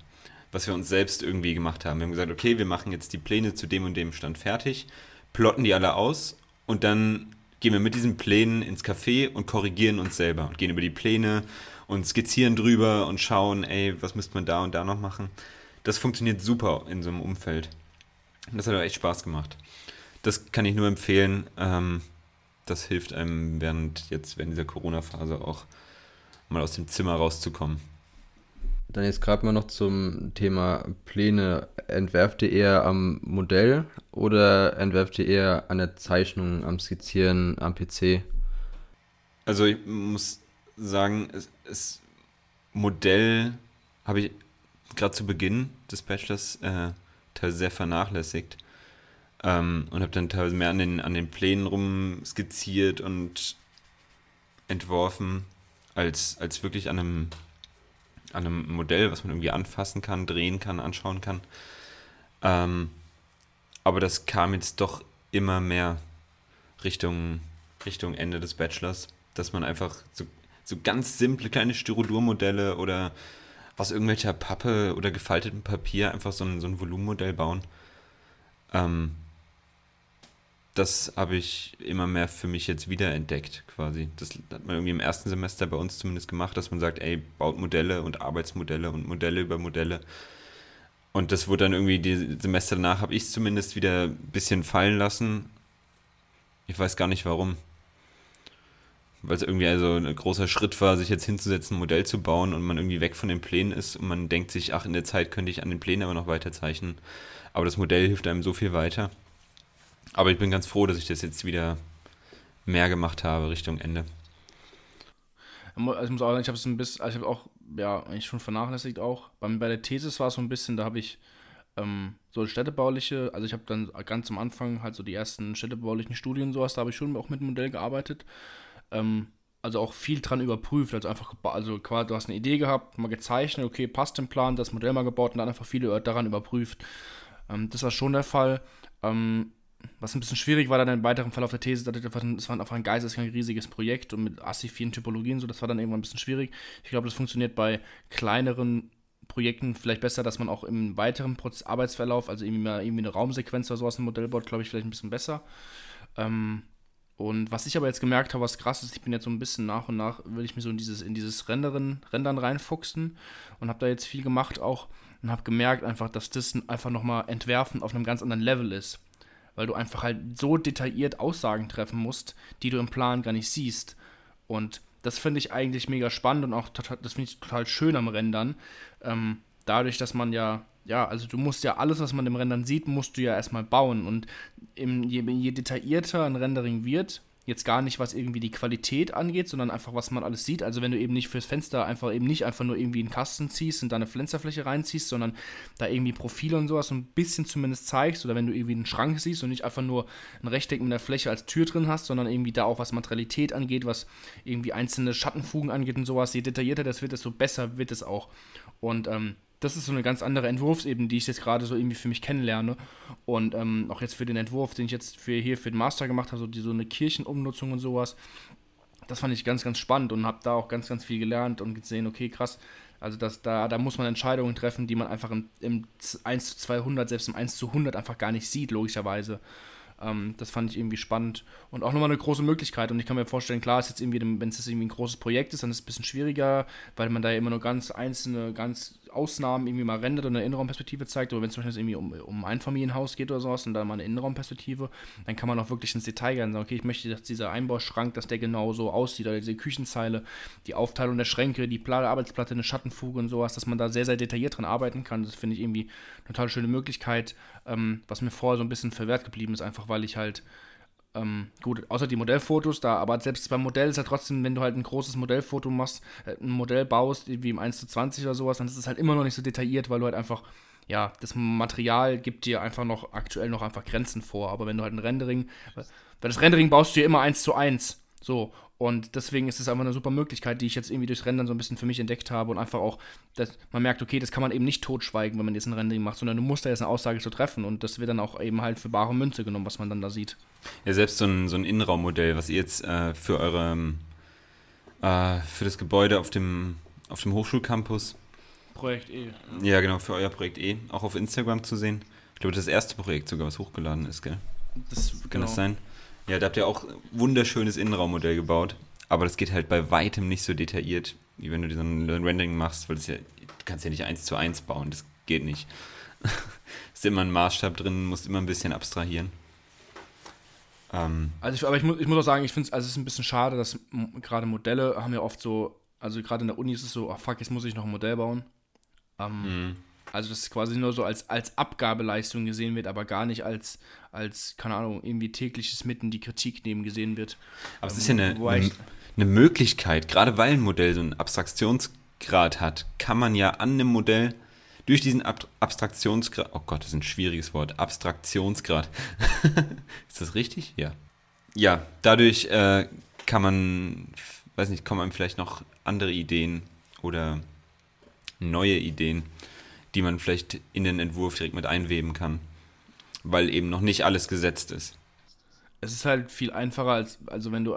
was wir uns selbst irgendwie gemacht haben. Wir haben gesagt, okay, wir machen jetzt die Pläne zu dem und dem Stand fertig, plotten die alle aus und dann gehen wir mit diesen Plänen ins Café und korrigieren uns selber und gehen über die Pläne und skizzieren drüber und schauen, ey, was müsste man da und da noch machen. Das funktioniert super in so einem Umfeld. Das hat auch echt Spaß gemacht. Das kann ich nur empfehlen. Ähm, das hilft einem während jetzt während dieser Corona-Phase auch mal aus dem Zimmer rauszukommen. Dann jetzt gerade mal noch zum Thema Pläne. Entwerft ihr eher am Modell oder entwerft ihr eher an der Zeichnung, am Skizzieren, am PC? Also ich muss sagen, es, es Modell habe ich gerade zu Beginn des Bachelors äh, teilweise sehr vernachlässigt. Ähm, und habe dann teilweise mehr an den, an den Plänen rumskizziert und entworfen, als, als wirklich an einem, an einem Modell, was man irgendwie anfassen kann, drehen kann, anschauen kann. Ähm, aber das kam jetzt doch immer mehr Richtung, Richtung Ende des Bachelors, dass man einfach so, so ganz simple kleine Styrodurmodelle oder aus irgendwelcher Pappe oder gefaltetem Papier einfach so ein, so ein Volumenmodell bauen. Ähm, das habe ich immer mehr für mich jetzt wiederentdeckt, quasi. Das hat man irgendwie im ersten Semester bei uns zumindest gemacht, dass man sagt, ey, baut Modelle und Arbeitsmodelle und Modelle über Modelle. Und das wurde dann irgendwie, die Semester danach habe ich es zumindest wieder ein bisschen fallen lassen. Ich weiß gar nicht warum. Weil es irgendwie also ein großer Schritt war, sich jetzt hinzusetzen, ein Modell zu bauen und man irgendwie weg von den Plänen ist und man denkt sich, ach, in der Zeit könnte ich an den Plänen aber noch weiter zeichnen. Aber das Modell hilft einem so viel weiter. Aber ich bin ganz froh, dass ich das jetzt wieder mehr gemacht habe Richtung Ende. Also ich muss auch sagen, ich habe es ein bisschen, also ich habe auch, ja, eigentlich schon vernachlässigt auch. Bei, bei der Thesis war es so ein bisschen, da habe ich ähm, so städtebauliche, also ich habe dann ganz am Anfang halt so die ersten städtebaulichen Studien und sowas, da habe ich schon auch mit dem Modell gearbeitet. Ähm, also auch viel dran überprüft, also einfach, also quasi, du hast eine Idee gehabt, mal gezeichnet, okay, passt im Plan, das Modell mal gebaut und dann einfach viele daran überprüft. Ähm, das war schon der Fall. Ähm, was ein bisschen schwierig war dann im weiteren Verlauf der These, das war einfach ein geisteskrank riesiges Projekt und mit assi vielen Typologien, so das war dann irgendwann ein bisschen schwierig. Ich glaube, das funktioniert bei kleineren Projekten vielleicht besser, dass man auch im weiteren Arbeitsverlauf, also irgendwie, mal, irgendwie eine Raumsequenz oder sowas im Modell baut, glaube ich, vielleicht ein bisschen besser. Ähm, und was ich aber jetzt gemerkt habe, was krass ist, ich bin jetzt so ein bisschen nach und nach, will ich mir so in dieses, in dieses Renderen, Rendern reinfuchsen und habe da jetzt viel gemacht auch und habe gemerkt einfach, dass das einfach nochmal Entwerfen auf einem ganz anderen Level ist weil du einfach halt so detailliert Aussagen treffen musst, die du im Plan gar nicht siehst. Und das finde ich eigentlich mega spannend und auch total, das finde ich total schön am Rendern. Ähm, dadurch, dass man ja, ja, also du musst ja alles, was man im Rendern sieht, musst du ja erstmal bauen. Und im, je, je detaillierter ein Rendering wird, Jetzt gar nicht, was irgendwie die Qualität angeht, sondern einfach, was man alles sieht. Also wenn du eben nicht fürs Fenster einfach eben nicht einfach nur irgendwie einen Kasten ziehst und da eine Fensterfläche reinziehst, sondern da irgendwie Profile und sowas so ein bisschen zumindest zeigst oder wenn du irgendwie einen Schrank siehst und nicht einfach nur ein Rechteck mit einer Fläche als Tür drin hast, sondern irgendwie da auch was Materialität angeht, was irgendwie einzelne Schattenfugen angeht und sowas, je detaillierter das wird, desto besser wird es auch. Und ähm, das ist so eine ganz andere Entwurfsebene, die ich jetzt gerade so irgendwie für mich kennenlerne. Und ähm, auch jetzt für den Entwurf, den ich jetzt für hier für den Master gemacht habe, so, die, so eine Kirchenumnutzung und sowas. Das fand ich ganz, ganz spannend und habe da auch ganz, ganz viel gelernt und gesehen, okay, krass. Also das, da, da muss man Entscheidungen treffen, die man einfach im, im 1 zu 200, selbst im 1 zu 100 einfach gar nicht sieht, logischerweise. Ähm, das fand ich irgendwie spannend und auch nochmal eine große Möglichkeit. Und ich kann mir vorstellen, klar, ist jetzt irgendwie, wenn es jetzt irgendwie ein großes Projekt ist, dann ist es ein bisschen schwieriger, weil man da ja immer nur ganz einzelne, ganz Ausnahmen irgendwie mal rendert und eine Innenraumperspektive zeigt. Aber wenn es zum Beispiel irgendwie um, um ein Familienhaus geht oder sowas und da mal eine Innenraumperspektive, dann kann man auch wirklich ins Detail gehen und sagen, okay, ich möchte, dass dieser Einbauschrank, dass der genau so aussieht, oder diese Küchenzeile, die Aufteilung der Schränke, die Arbeitsplatte, eine Schattenfuge und sowas, dass man da sehr, sehr detailliert dran arbeiten kann. Das finde ich irgendwie eine total schöne Möglichkeit, ähm, was mir vorher so ein bisschen verwehrt geblieben ist, einfach weil ich halt ähm, gut, außer die Modellfotos da, aber selbst beim Modell ist ja trotzdem, wenn du halt ein großes Modellfoto machst, äh, ein Modell baust, wie im 1 zu 20 oder sowas, dann ist es halt immer noch nicht so detailliert, weil du halt einfach, ja, das Material gibt dir einfach noch aktuell noch einfach Grenzen vor. Aber wenn du halt ein Rendering, weil das Rendering baust du ja immer 1 zu 1. So, Und deswegen ist es einfach eine super Möglichkeit, die ich jetzt irgendwie durchs Rendern so ein bisschen für mich entdeckt habe und einfach auch, dass man merkt, okay, das kann man eben nicht totschweigen, wenn man jetzt ein Rendering macht, sondern du musst da jetzt eine Aussage zu treffen und das wird dann auch eben halt für bare Münze genommen, was man dann da sieht. Ja, selbst so ein, so ein Innenraummodell, was ihr jetzt äh, für eure, äh, für das Gebäude auf dem, auf dem Hochschulcampus, Projekt E. ja genau, für euer Projekt E, auch auf Instagram zu sehen. Ich glaube, das erste Projekt sogar, was hochgeladen ist, gell? Das, Kann genau. das sein? Ja, da habt ihr auch ein wunderschönes Innenraummodell gebaut. Aber das geht halt bei weitem nicht so detailliert, wie wenn du so ein Rendering machst, weil das ja, du kannst ja nicht eins zu eins bauen, das geht nicht. *laughs* ist immer ein Maßstab drin, musst immer ein bisschen abstrahieren. Ähm, Also ich, aber ich, muss, ich muss auch sagen, ich finde es, also es ist ein bisschen schade, dass gerade Modelle haben ja oft so, also gerade in der Uni ist es so, ach fuck, jetzt muss ich noch ein Modell bauen. Ähm, mh. Also dass es quasi nur so als, als Abgabeleistung gesehen wird, aber gar nicht als, als, keine Ahnung, irgendwie tägliches Mitten die Kritik nehmen gesehen wird. aber es ist ja eine, Wobei eine, ich- eine Möglichkeit, gerade weil ein Modell so einen Abstraktionsgrad hat, kann man ja an einem Modell durch diesen Ab Abstraktionsgrad, oh Gott, das ist ein schwieriges Wort, Abstraktionsgrad. *laughs* ist das richtig? Ja. Ja, dadurch äh, kann man, weiß nicht, kommen einem vielleicht noch andere Ideen oder neue Ideen, die man vielleicht in den Entwurf direkt mit einweben kann, weil eben noch nicht alles gesetzt ist. Es ist halt viel einfacher als, also wenn du,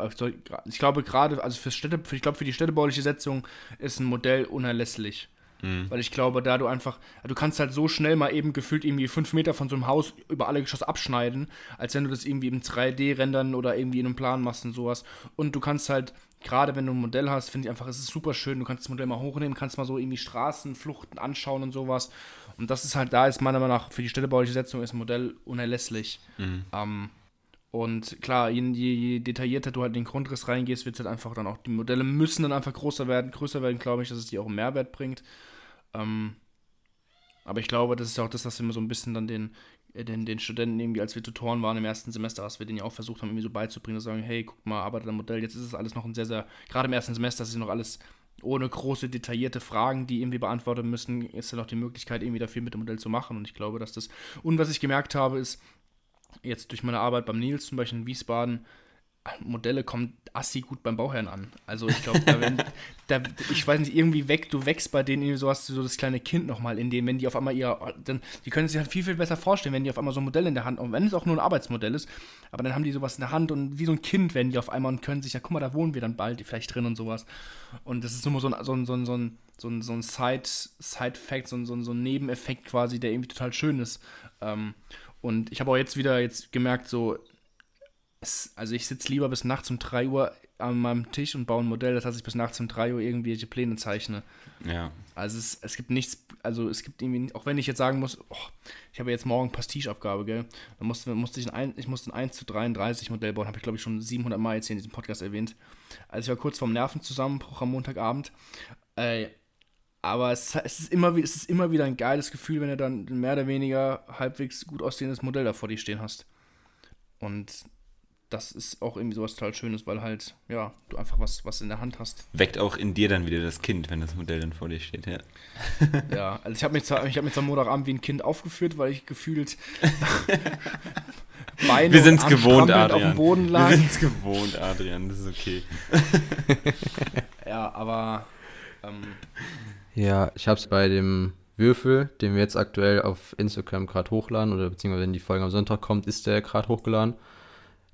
ich glaube gerade, also für Städte, ich glaube für die städtebauliche Setzung ist ein Modell unerlässlich. Mhm. Weil ich glaube, da du einfach, du kannst halt so schnell mal eben gefühlt irgendwie fünf Meter von so einem Haus über alle Geschosse abschneiden, als wenn du das irgendwie im 3D rendern oder irgendwie in einem Plan machst und sowas. Und du kannst halt, gerade wenn du ein Modell hast, finde ich einfach, es ist super schön. Du kannst das Modell mal hochnehmen, kannst mal so irgendwie Straßenfluchten anschauen und sowas. Und das ist halt, da ist meiner Meinung nach für die städtebauliche Setzung ist ein Modell unerlässlich. Mhm. Ähm, und klar, je, je, detaillierter du halt in den Grundriss reingehst, wird es halt einfach dann auch, die Modelle müssen dann einfach größer werden, größer werden, glaube ich, dass es dir auch einen Mehrwert bringt. Ähm, aber ich glaube, das ist ja auch das, was immer so ein bisschen dann den, den, den Studenten irgendwie, als wir Tutoren waren im ersten Semester, was wir denen ja auch versucht haben, irgendwie so beizubringen, zu sagen, hey, guck mal, arbeitet am Modell, jetzt ist es alles noch ein sehr, sehr, gerade im ersten Semester ist es noch alles ohne große, detaillierte Fragen, die irgendwie beantwortet müssen, ist dann auch die Möglichkeit, irgendwie dafür mit dem Modell zu machen. Und ich glaube, dass das, und was ich gemerkt habe, ist, jetzt durch meine Arbeit beim Nils zum Beispiel in Wiesbaden, Modelle kommen assi gut beim Bauherrn an. Also ich glaube, *laughs* ich weiß nicht, irgendwie weg, du wächst bei denen irgendwie so hast du so das kleine Kind nochmal in denen, wenn die auf einmal ihr, dann, die können sich halt viel, viel besser vorstellen, wenn die auf einmal so ein Modell in der Hand, und wenn es auch nur ein Arbeitsmodell ist, aber dann haben die sowas in der Hand und wie so ein Kind werden die auf einmal und können sich, ja guck mal, da wohnen wir dann bald vielleicht drin und sowas. Und das ist nur so ein, so ein, so ein, so ein, so ein, so ein Side, Side-Fact, so ein, so, ein, so ein Nebeneffekt quasi, der irgendwie total schön ist. Ähm, und ich habe auch jetzt wieder jetzt gemerkt, so, es, also ich sitze lieber bis nachts um 3 Uhr an meinem Tisch und baue ein Modell, das heißt, ich bis nachts um 3 Uhr irgendwelche Pläne zeichne. Ja. Also es, es gibt nichts, also es gibt irgendwie, auch wenn ich jetzt sagen muss, oh, ich habe jetzt morgen Pastiche-Abgabe, gell, dann musste, musste ich, ein, ich musste ein 1 zu 33 Modell bauen, habe ich glaube ich schon 700 Mal jetzt hier in diesem Podcast erwähnt. Also ich war kurz vorm Nervenzusammenbruch am Montagabend. Äh, aber es, es, ist immer, es ist immer wieder ein geiles Gefühl, wenn du dann mehr oder weniger halbwegs gut aussehendes Modell da vor dir stehen hast. Und das ist auch irgendwie sowas total Schönes, weil halt, ja, du einfach was, was in der Hand hast. Weckt auch in dir dann wieder das Kind, wenn das Modell dann vor dir steht, ja. *laughs* Ja, also ich habe mich, zwar- ich hab mich zwar Montagabend wie ein Kind aufgeführt, weil ich gefühlt *laughs* Beine Wir sind's gewohnt, Armstrampelnd auf Adrian. dem Boden lag. Wir sind's gewohnt, Adrian, das ist okay. *laughs* Ja, aber ähm, Ja, ich habe es bei dem Würfel, den wir jetzt aktuell auf Instagram gerade hochladen, oder beziehungsweise wenn die Folge am Sonntag kommt, ist der gerade hochgeladen.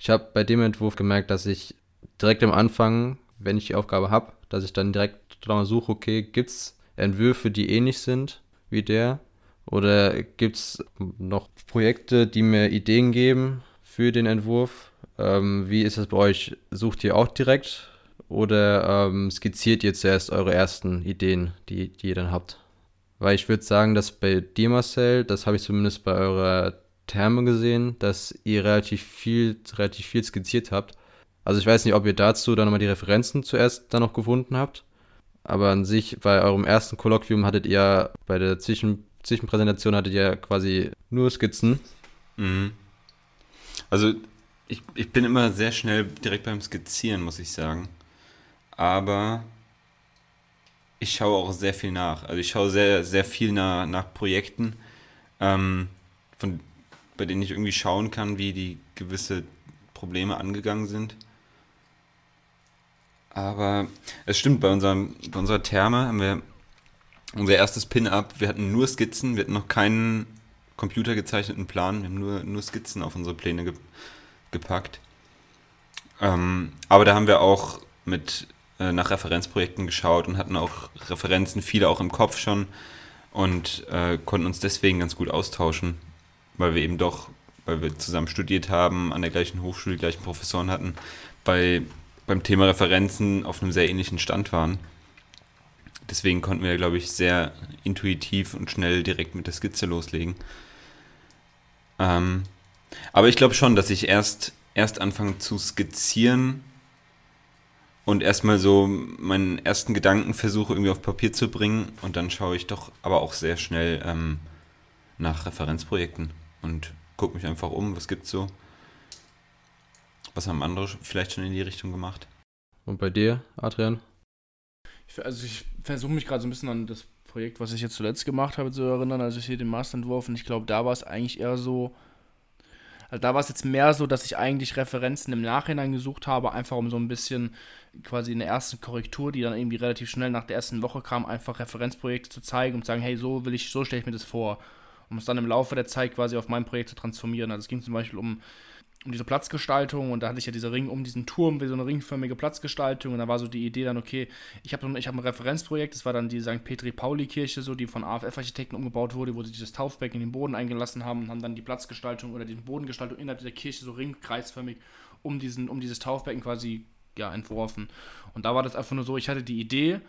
Ich habe bei dem Entwurf gemerkt, dass ich direkt am Anfang, wenn ich die Aufgabe habe, dass ich dann direkt danach suche, okay, gibt es Entwürfe, die ähnlich sind wie der? Oder gibt es noch Projekte, die mir Ideen geben für den Entwurf? Ähm, wie ist das bei euch? Sucht ihr auch direkt oder ähm, skizziert ihr zuerst eure ersten Ideen, die, die ihr dann habt? Weil ich würde sagen, dass bei dir, Marcel, das habe ich zumindest bei eurer Therme gesehen, dass ihr relativ viel, relativ viel skizziert habt. Also ich weiß nicht, ob ihr dazu dann nochmal die Referenzen zuerst dann noch gefunden habt. Aber an sich, bei eurem ersten Kolloquium hattet ihr, bei der Zwischen Zwischenpräsentation hattet ihr quasi nur Skizzen. Mhm. Also, ich, ich bin immer sehr schnell direkt beim Skizzieren, muss ich sagen. Aber ich schaue auch sehr viel nach. Also, ich schaue sehr, sehr viel nach, nach Projekten, ähm, von, bei denen ich irgendwie schauen kann, wie die gewisse Probleme angegangen sind. Aber es stimmt, bei, unserem, bei unserer Therme haben wir unser erstes Pin-Up. Wir hatten nur Skizzen, wir hatten noch keinen computergezeichneten Plan. Wir haben nur, nur Skizzen auf unsere Pläne ge gepackt. Ähm, aber da haben wir auch mit äh, nach Referenzprojekten geschaut und hatten auch Referenzen, viele auch im Kopf schon und äh, konnten uns deswegen ganz gut austauschen, weil wir eben doch, weil wir zusammen studiert haben, an der gleichen Hochschule die gleichen Professoren hatten, bei, beim Thema Referenzen auf einem sehr ähnlichen Stand waren. Deswegen konnten wir, glaube ich, sehr intuitiv und schnell direkt mit der Skizze loslegen. Ähm, aber ich glaube schon, dass ich erst, erst anfange zu skizzieren und erstmal so meinen ersten Gedanken versuche irgendwie auf Papier zu bringen und dann schaue ich doch aber auch sehr schnell ähm, nach Referenzprojekten und gucke mich einfach um, was gibt's so. Was haben andere vielleicht schon in die Richtung gemacht? Und bei dir, Adrian? Ich, also ich versuche mich gerade so ein bisschen an das Projekt, was ich jetzt zuletzt gemacht habe, zu erinnern, als ich hier den Masterentwurf und ich glaube, da war es eigentlich eher so, also da war es jetzt mehr so, dass ich eigentlich Referenzen im Nachhinein gesucht habe, einfach um so ein bisschen quasi in der ersten Korrektur, die dann irgendwie relativ schnell nach der ersten Woche kam, einfach Referenzprojekte zu zeigen und zu sagen, hey, so will ich, so stelle ich mir das vor. Um es dann im Laufe der Zeit quasi auf mein Projekt zu transformieren. Also es ging zum Beispiel um um diese Platzgestaltung und da hatte ich ja diese Ring um diesen Turm, wie so eine ringförmige Platzgestaltung und da war so die Idee dann, okay, ich habe ich hab ein Referenzprojekt, das war dann die St. Petri-Pauli-Kirche, so, die von AFF-Architekten umgebaut wurde, wo sie dieses Taufbecken in den Boden eingelassen haben und haben dann die Platzgestaltung oder die Bodengestaltung innerhalb dieser Kirche so ringkreisförmig um, diesen, um dieses Taufbecken quasi ja, entworfen. Und da war das einfach nur so, ich hatte die Idee,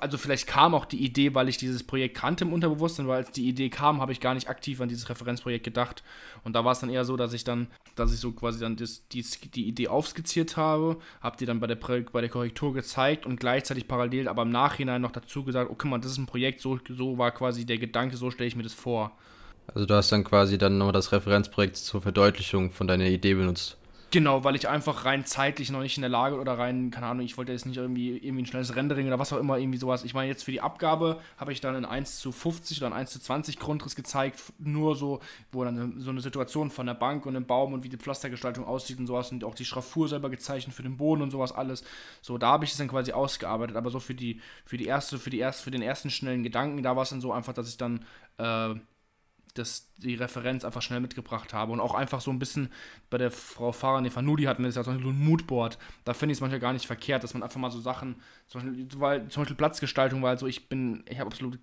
also vielleicht kam auch die Idee, weil ich dieses Projekt kannte im Unterbewusstsein, weil als die Idee kam, habe ich gar nicht aktiv an dieses Referenzprojekt gedacht. Und da war es dann eher so, dass ich dann, dass ich so quasi dann das, die, die Idee aufskizziert habe, habe die dann bei der, bei der Korrektur gezeigt und gleichzeitig parallel, aber im Nachhinein noch dazu gesagt, okay, man, das ist ein Projekt, so, so war quasi der Gedanke, so stelle ich mir das vor. Also du hast dann quasi dann nochmal das Referenzprojekt zur Verdeutlichung von deiner Idee benutzt. Genau, weil ich einfach rein zeitlich noch nicht in der Lage oder rein, keine Ahnung, ich wollte jetzt nicht irgendwie, irgendwie ein schnelles Rendering oder was auch immer, irgendwie sowas. Ich meine, jetzt für die Abgabe habe ich dann in 1 zu 50 oder in 1 zu 20 Grundriss gezeigt, nur so, wo dann so eine Situation von der Bank und dem Baum und wie die Pflastergestaltung aussieht und sowas und auch die Schraffur selber gezeichnet für den Boden und sowas alles. So, da habe ich es dann quasi ausgearbeitet, aber so für die, für die erste, für die erste, für den ersten schnellen Gedanken, da war es dann so einfach, dass ich dann äh, das, die Referenz einfach schnell mitgebracht habe. Und auch einfach so ein bisschen bei der Frau Farah Nefanudi hatten wir das ja so ein Moodboard. Da finde ich es manchmal gar nicht verkehrt, dass man einfach mal so Sachen, zum Beispiel, weil, zum Beispiel Platzgestaltung, weil so ich bin, ich habe absolut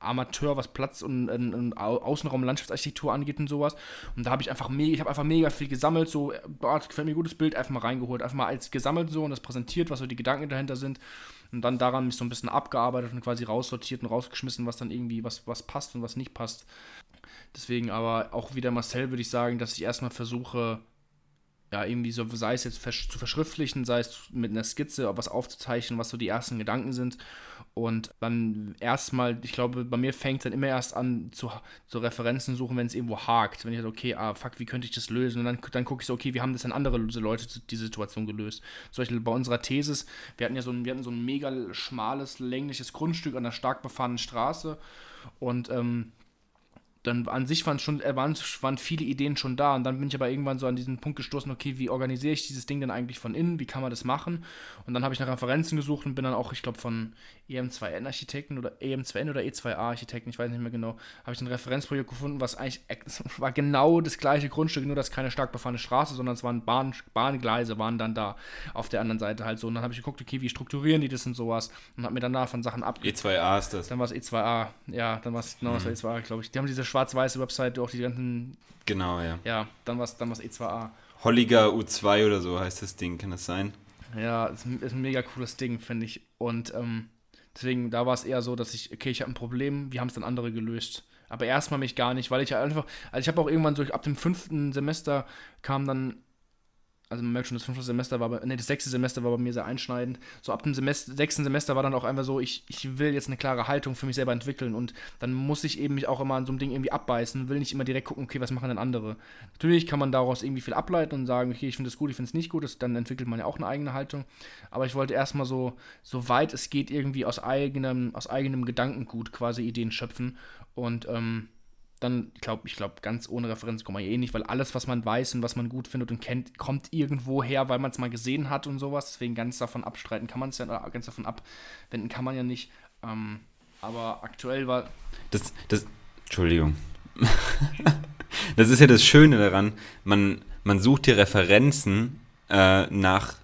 Amateur, was Platz und, und, und Außenraum Landschaftsarchitektur angeht und sowas. Und da habe ich einfach mega, ich habe einfach mega viel gesammelt, so, boah, gefällt mir ein gutes Bild, einfach mal reingeholt, einfach mal als gesammelt so und das präsentiert, was so die Gedanken dahinter sind. Und dann daran mich so ein bisschen abgearbeitet und quasi raussortiert und rausgeschmissen, was dann irgendwie, was, was passt und was nicht passt. Deswegen aber auch wieder Marcel würde ich sagen, dass ich erstmal versuche, ja, irgendwie so, sei es jetzt zu verschriftlichen, sei es mit einer Skizze, was aufzuzeichnen, was so die ersten Gedanken sind. Und dann erstmal, ich glaube, bei mir fängt es dann immer erst an zu, zu Referenzen suchen, wenn es irgendwo hakt. Wenn ich so, okay, ah, fuck, wie könnte ich das lösen? Und dann, dann gucke ich so, okay, wie haben das denn andere Leute die Situation gelöst? Zum Beispiel bei unserer Thesis, wir hatten ja so ein, wir hatten so ein mega schmales, längliches Grundstück an einer stark befahrenen Straße. Und ähm, dann an sich waren schon, äh, waren, waren viele Ideen schon da und dann bin ich aber irgendwann so an diesen Punkt gestoßen, okay, wie organisiere ich dieses Ding denn eigentlich von innen, wie kann man das machen? Und dann habe ich nach Referenzen gesucht und bin dann auch, ich glaube, von EM2N-Architekten oder EM2N oder E2A-Architekten, ich weiß nicht mehr genau, habe ich ein Referenzprojekt gefunden, was eigentlich *laughs* war genau das gleiche Grundstück, nur dass keine stark befahrene Straße, sondern es waren Bahn, Bahngleise, waren dann da auf der anderen Seite halt so. Und dann habe ich geguckt, okay, wie strukturieren die das und sowas und habe mir danach von Sachen ab. E2A ist das. Dann war es E2A, ja, dann war es genau, mhm. E2A, glaube ich. Die haben diese schwarz-weiße Webseite, auch die ganzen. Genau, ja. Ja, dann war es dann E2A. Holliger U2 oder so heißt das Ding, kann das sein? Ja, ist, ist ein mega cooles Ding, finde ich. Und ähm, deswegen, da war es eher so, dass ich, okay, ich habe ein Problem, wie haben es dann andere gelöst? Aber erstmal mich gar nicht, weil ich einfach, also ich habe auch irgendwann so, ab dem fünften Semester kam dann also man merkt schon, das fünfte Semester war, nee, das sechste Semester war bei mir sehr einschneidend. So ab dem Semester, sechsten Semester war dann auch einfach so, ich, ich will jetzt eine klare Haltung für mich selber entwickeln und dann muss ich eben mich auch immer an so einem Ding irgendwie abbeißen, will nicht immer direkt gucken, okay, was machen denn andere. Natürlich kann man daraus irgendwie viel ableiten und sagen, okay, ich finde das gut, ich finde es nicht gut, das, dann entwickelt man ja auch eine eigene Haltung. Aber ich wollte erstmal so, so weit es geht, irgendwie aus eigenem, aus eigenem Gedankengut quasi Ideen schöpfen und, ähm, dann glaube ich, glaube, ganz ohne Referenz kommt man eh nicht, weil alles, was man weiß und was man gut findet und kennt, kommt irgendwo her, weil man es mal gesehen hat und sowas. Deswegen ganz davon abstreiten kann man es ja, oder ganz davon abwenden kann man ja nicht. Ähm, aber aktuell war. Das, das, Entschuldigung. *laughs* das ist ja das Schöne daran, man, man sucht die Referenzen äh, nach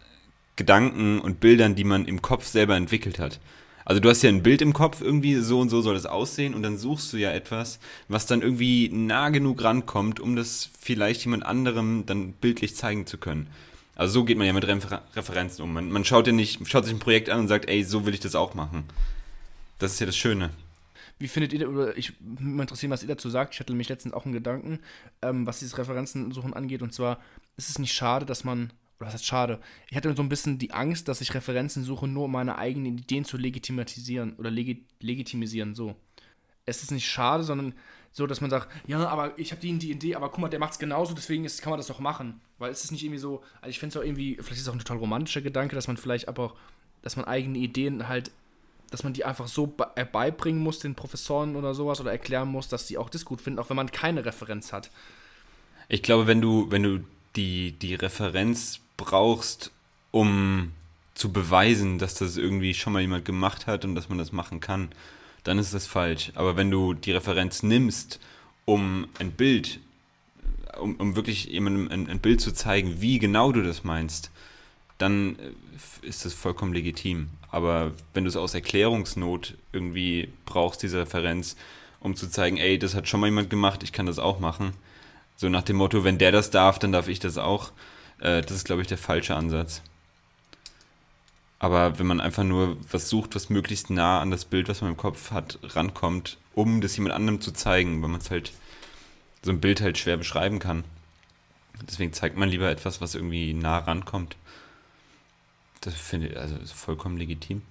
Gedanken und Bildern, die man im Kopf selber entwickelt hat. Also du hast ja ein Bild im Kopf, irgendwie so und so soll das aussehen und dann suchst du ja etwas, was dann irgendwie nah genug rankommt, um das vielleicht jemand anderem dann bildlich zeigen zu können. Also so geht man ja mit Refer Referenzen um. Man, man schaut ja nicht, schaut sich ein Projekt an und sagt, ey, so will ich das auch machen. Das ist ja das Schöne. Wie findet ihr, oder ich mich interessieren, was ihr dazu sagt. Ich hatte nämlich letztens auch einen Gedanken, ähm, was dieses Referenzensuchen angeht. Und zwar ist es nicht schade, dass man oder was heißt schade? Ich hatte so ein bisschen die Angst, dass ich Referenzen suche, nur um meine eigenen Ideen zu legitimisieren oder legi legitimisieren, so. Es ist nicht schade, sondern so, dass man sagt, ja, aber ich habe die, die Idee, aber guck mal, der macht es genauso, deswegen ist, kann man das doch machen. Weil es ist nicht irgendwie so, also ich finde es auch irgendwie, vielleicht ist es auch ein total romantischer Gedanke, dass man vielleicht aber auch, dass man eigene Ideen halt, dass man die einfach so äh, beibringen muss, den Professoren oder sowas, oder erklären muss, dass die auch das gut finden, auch wenn man keine Referenz hat. Ich glaube, wenn du, wenn du die, die Referenz brauchst, um zu beweisen, dass das irgendwie schon mal jemand gemacht hat und dass man das machen kann, dann ist das falsch. Aber wenn du die Referenz nimmst, um ein Bild, um, um wirklich jemandem ein, ein Bild zu zeigen, wie genau du das meinst, dann äh, ist das vollkommen legitim. Aber wenn du es aus Erklärungsnot irgendwie brauchst, diese Referenz, um zu zeigen, ey, das hat schon mal jemand gemacht, ich kann das auch machen. So nach dem Motto, wenn der das darf, dann darf ich das auch äh, das ist, glaube ich, der falsche Ansatz. Aber wenn man einfach nur was sucht, was möglichst nah an das Bild, was man im Kopf hat, rankommt, um das jemand anderem zu zeigen, weil man es halt so ein Bild halt schwer beschreiben kann. Deswegen zeigt man lieber etwas, was irgendwie nah rankommt. Das finde ich, also vollkommen legitim.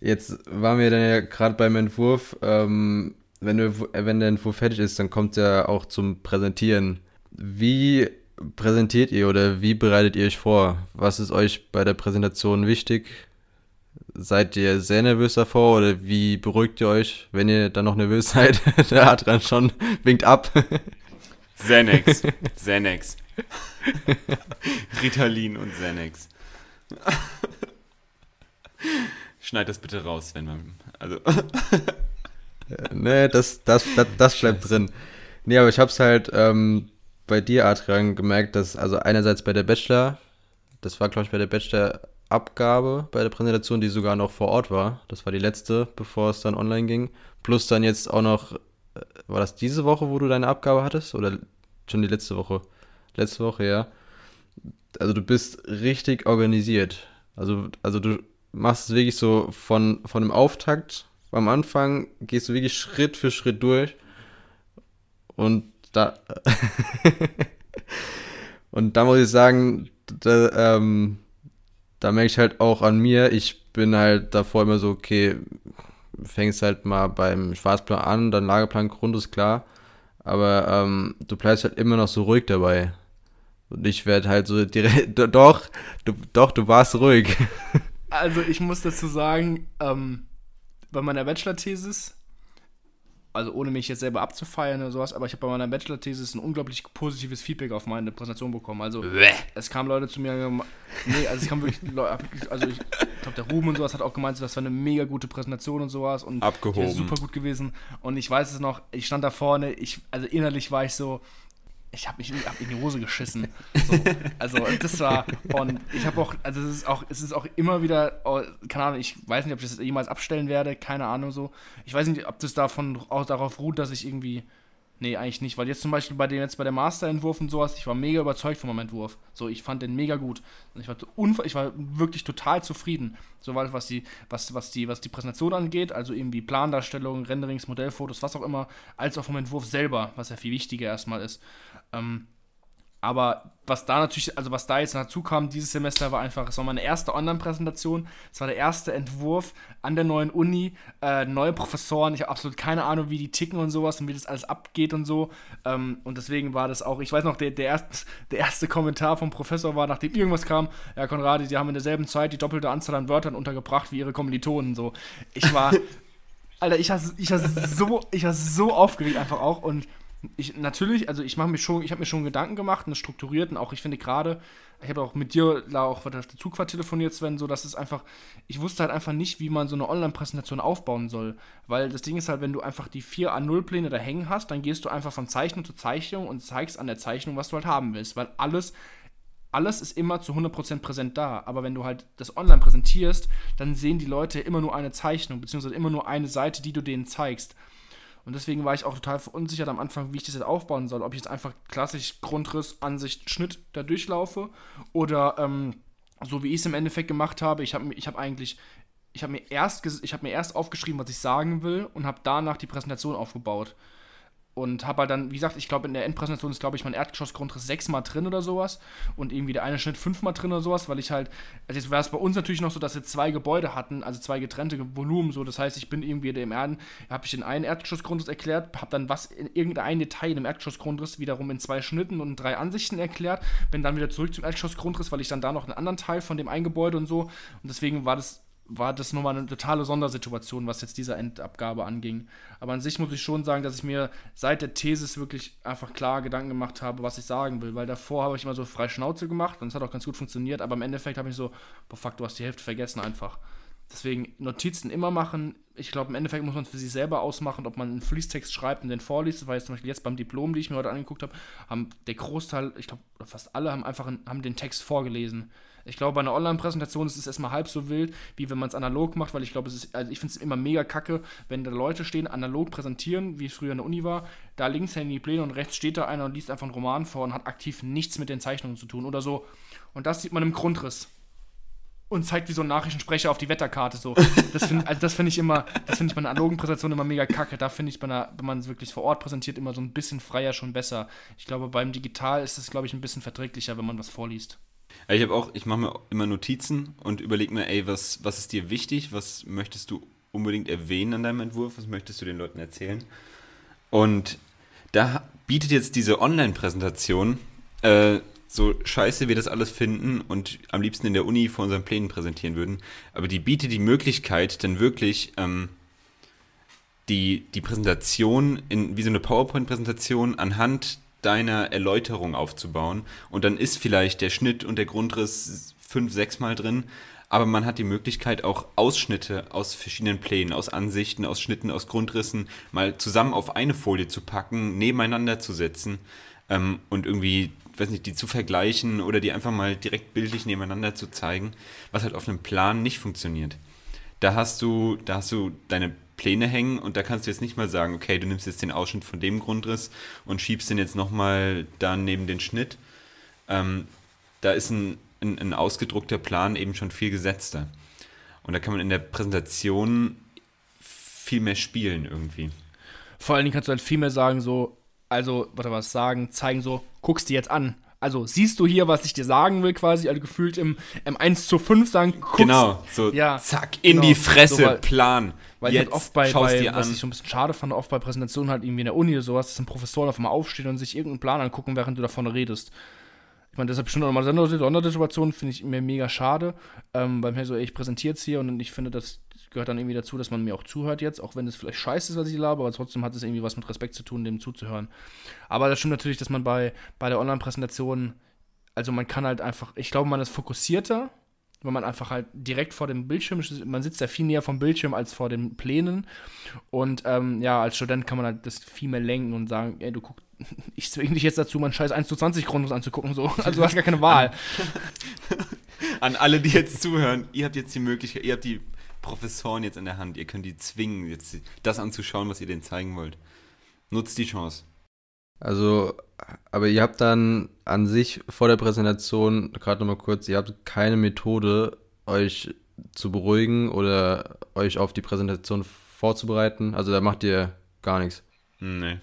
Jetzt waren wir dann ja gerade beim Entwurf. Ähm, wenn, du, wenn der Entwurf fertig ist, dann kommt er auch zum Präsentieren. Wie präsentiert ihr oder wie bereitet ihr euch vor? Was ist euch bei der Präsentation wichtig? Seid ihr sehr nervös davor oder wie beruhigt ihr euch, wenn ihr dann noch nervös *laughs* seid? der hat dann schon winkt ab. Xanax. *laughs* Xanax. Ritalin und Xanax. Schneid das bitte raus, wenn man. Also. nee, das, das, das, das bleibt drin. Nee, aber ich hab's halt ähm, bei dir, Adrian, gemerkt, dass also einerseits bei der Bachelor, das war glaube ich bei der Bachelor-Abgabe, bei der Präsentation, die sogar noch vor Ort war. Das war die letzte, bevor es dann online ging. Plus dann jetzt auch noch, äh, war das diese Woche, wo du deine Abgabe hattest? Oder schon die letzte Woche? Letzte Woche, ja. Also du bist richtig organisiert. Also, also du machst es wirklich so von, von dem Auftakt am Anfang, gehst du wirklich Schritt für Schritt durch. Und da. *laughs* und da muss ich sagen, da, ähm, da merke ich halt auch an mir, ich bin halt davor immer so, okay, fängst halt mal beim Schwarzplan an, dann Lageplan Grund ist klar, aber ähm, du bleibst halt immer noch so ruhig dabei. Und ich werde halt so direkt, *laughs* doch, du, doch, du warst ruhig. *laughs* Also ich muss dazu sagen, ähm, bei meiner Bachelor-Thesis also ohne mich jetzt selber abzufeiern oder sowas, aber ich habe bei meiner Bachelor-Thesis ein unglaublich positives Feedback auf meine Präsentation bekommen. Also Bäh. es kamen Leute zu mir, nee, also es kam wirklich, *laughs* also ich glaube der Ruben und sowas hat auch gemeint, das war eine mega gute Präsentation und sowas und Abgehoben. super gut gewesen. Und ich weiß es noch, ich stand da vorne, ich, also innerlich war ich so, ich habe mich hab in die Hose geschissen. So, also das war und ich habe auch, also es ist auch, es ist auch immer wieder, oh, keine Ahnung, ich weiß nicht, ob ich das jemals abstellen werde, keine Ahnung so. Ich weiß nicht, ob das davon auch darauf ruht, dass ich irgendwie Nee, eigentlich nicht, weil jetzt zum Beispiel bei dem jetzt bei der Masterentwurf und sowas, ich war mega überzeugt von meinem Entwurf. So, ich fand den mega gut. Und ich war, ich war wirklich total zufrieden. So was die, was, was die, was die Präsentation angeht, also irgendwie Plandarstellung, Renderings, Modellfotos, was auch immer, als auch vom Entwurf selber, was ja viel wichtiger erstmal ist. Ähm, aber was da natürlich, also was da jetzt dazu kam dieses Semester, war einfach, es war meine erste Online-Präsentation. Es war der erste Entwurf an der neuen Uni, äh, neue Professoren. Ich habe absolut keine Ahnung, wie die ticken und sowas und wie das alles abgeht und so. Ähm, und deswegen war das auch, ich weiß noch, der, der, erste, *laughs* der erste Kommentar vom Professor war, nachdem irgendwas kam, ja, Konradi, die haben in derselben Zeit die doppelte Anzahl an Wörtern untergebracht wie ihre Kommilitonen. So. Ich war. *laughs* Alter, ich war, ich so, ich so aufgeregt einfach auch und ich natürlich, also ich mache mir schon, ich habe mir schon Gedanken gemacht, und strukturiert und auch ich finde gerade, ich habe auch mit dir da auch auf der Zugfahrt telefoniert, Sven, so dass es einfach, ich wusste halt einfach nicht, wie man so eine Online-Präsentation aufbauen soll, weil das Ding ist halt, wenn du einfach die 4 a 0 Pläne da hängen hast, dann gehst du einfach von Zeichnung zu Zeichnung und zeigst an der Zeichnung, was du halt haben willst, weil alles alles ist immer zu 100% präsent da. Aber wenn du halt das online präsentierst, dann sehen die Leute immer nur eine Zeichnung, beziehungsweise immer nur eine Seite, die du denen zeigst. Und deswegen war ich auch total verunsichert am Anfang, wie ich das jetzt aufbauen soll. Ob ich jetzt einfach klassisch Grundriss, Ansicht, Schnitt da durchlaufe oder ähm, so wie ich es im Endeffekt gemacht habe. Ich habe ich hab eigentlich, ich habe mir, hab mir erst aufgeschrieben, was ich sagen will und habe danach die Präsentation aufgebaut und habe halt dann, wie gesagt, ich glaube, in der Endpräsentation ist, glaube ich, mein Erdgeschossgrundriss sechsmal drin oder sowas und irgendwie der eine Schnitt fünfmal drin oder sowas, weil ich halt, also jetzt war es bei uns natürlich noch so, dass wir zwei Gebäude hatten, also zwei getrennte Volumen, so, das heißt, ich bin irgendwie im Erden, habe ich den einen Erdgeschossgrundriss erklärt, habe dann was in irgendein Detail im Erdgeschossgrundriss wiederum in zwei Schnitten und drei Ansichten erklärt, bin dann wieder zurück zum Erdgeschossgrundriss, weil ich dann da noch einen anderen Teil von dem einen Gebäude und so. Und deswegen war das war das nochmal eine totale Sondersituation, was jetzt diese Endabgabe anging. Aber an sich muss ich schon sagen, dass ich mir seit der Thesis wirklich einfach klar Gedanken gemacht habe, was ich sagen will. Weil davor habe ich immer so frei Schnauze gemacht und es hat auch ganz gut funktioniert, aber im Endeffekt habe ich so, boah, fuck, du hast die Hälfte vergessen einfach. Deswegen Notizen immer machen. Ich glaube, im Endeffekt muss man es für sich selber ausmachen, ob man einen Fließtext schreibt und den vorliest. Das war jetzt zum Beispiel jetzt beim Diplom, die ich mir heute angeguckt habe, haben der Großteil, ich glaube, fast alle haben einfach haben den Text vorgelesen. Ich glaube, bei einer Online-Präsentation ist es erstmal halb so wild, wie wenn man es analog macht, weil ich glaube, es ist, also ich finde es immer mega kacke, wenn da Leute stehen, analog präsentieren, wie es früher in der Uni war. Da links hängen die Pläne und rechts steht da einer und liest einfach einen Roman vor und hat aktiv nichts mit den Zeichnungen zu tun oder so. Und das sieht man im Grundriss und zeigt wie so ein Nachrichtensprecher auf die Wetterkarte so. Das finde also find ich immer, das finde ich bei einer analogen Präsentation immer mega kacke. Da finde ich bei einer, wenn man es wirklich vor Ort präsentiert, immer so ein bisschen freier schon besser. Ich glaube, beim Digital ist es, glaube ich, ein bisschen verträglicher, wenn man was vorliest. Ich habe auch, ich mache mir immer Notizen und überlege mir, ey, was, was ist dir wichtig? Was möchtest du unbedingt erwähnen an deinem Entwurf? Was möchtest du den Leuten erzählen? Und da bietet jetzt diese Online-Präsentation, äh, so scheiße wir das alles finden und am liebsten in der Uni vor unseren Plänen präsentieren würden, aber die bietet die Möglichkeit, dann wirklich ähm, die, die Präsentation in, wie so eine PowerPoint-Präsentation anhand deiner Erläuterung aufzubauen. Und dann ist vielleicht der Schnitt und der Grundriss fünf, sechs Mal drin, aber man hat die Möglichkeit, auch Ausschnitte aus verschiedenen Plänen, aus Ansichten, aus Schnitten, aus Grundrissen mal zusammen auf eine Folie zu packen, nebeneinander zu setzen ähm, und irgendwie, weiß nicht, die zu vergleichen oder die einfach mal direkt bildlich nebeneinander zu zeigen, was halt auf einem Plan nicht funktioniert. Da hast du, da hast du deine Pläne hängen und da kannst du jetzt nicht mal sagen, okay, du nimmst jetzt den Ausschnitt von dem Grundriss und schiebst den jetzt nochmal da neben den Schnitt. Ähm, da ist ein, ein, ein ausgedruckter Plan eben schon viel gesetzter. Und da kann man in der Präsentation viel mehr spielen irgendwie. Vor allen Dingen kannst du halt viel mehr sagen, so, also, warte was sagen, zeigen so, guckst dir jetzt an. Also siehst du hier, was ich dir sagen will, quasi, also gefühlt im, im 1 zu 5 sagen, guckst, Genau, so ja, zack, in genau, die Fresse, so, weil, Plan. Weil Jetzt ich halt oft bei, bei was ich so ein bisschen schade fand, oft bei Präsentationen halt irgendwie in der Uni oder sowas, dass dann Professoren auf einmal aufstehen und sich irgendeinen Plan angucken, während du davon redest. Ich meine, deshalb bestimmt nochmal Sondersituationen, finde ich mir mega schade, ähm, weil mir so, ey, ich präsentiere jetzt hier und ich finde, das gehört dann irgendwie dazu, dass man mir auch zuhört jetzt, auch wenn es vielleicht scheiße ist, was ich laber, aber trotzdem hat es irgendwie was mit Respekt zu tun, dem zuzuhören. Aber das stimmt natürlich, dass man bei, bei der Online-Präsentation also man kann halt einfach, ich glaube, man ist fokussierter, weil man einfach halt direkt vor dem Bildschirm, man sitzt ja viel näher vom Bildschirm als vor den Plänen. Und ähm, ja, als Student kann man halt das viel mehr lenken und sagen, ey, du guckst, *laughs* ich zwinge dich jetzt dazu, meinen scheiß 1 zu 20 Grundlos anzugucken. So. *laughs* Also du hast gar keine Wahl. An alle, die jetzt zuhören, ihr habt jetzt die Möglichkeit, ihr habt die Professoren jetzt in der Hand, ihr könnt die zwingen, jetzt das anzuschauen, was ihr denen zeigen wollt. Nutzt die Chance. Also, aber ihr habt dann an sich vor der Präsentation, gerade nochmal kurz, ihr habt keine Methode, euch zu beruhigen oder euch auf die Präsentation vorzubereiten. Also da macht ihr gar nichts. Nee.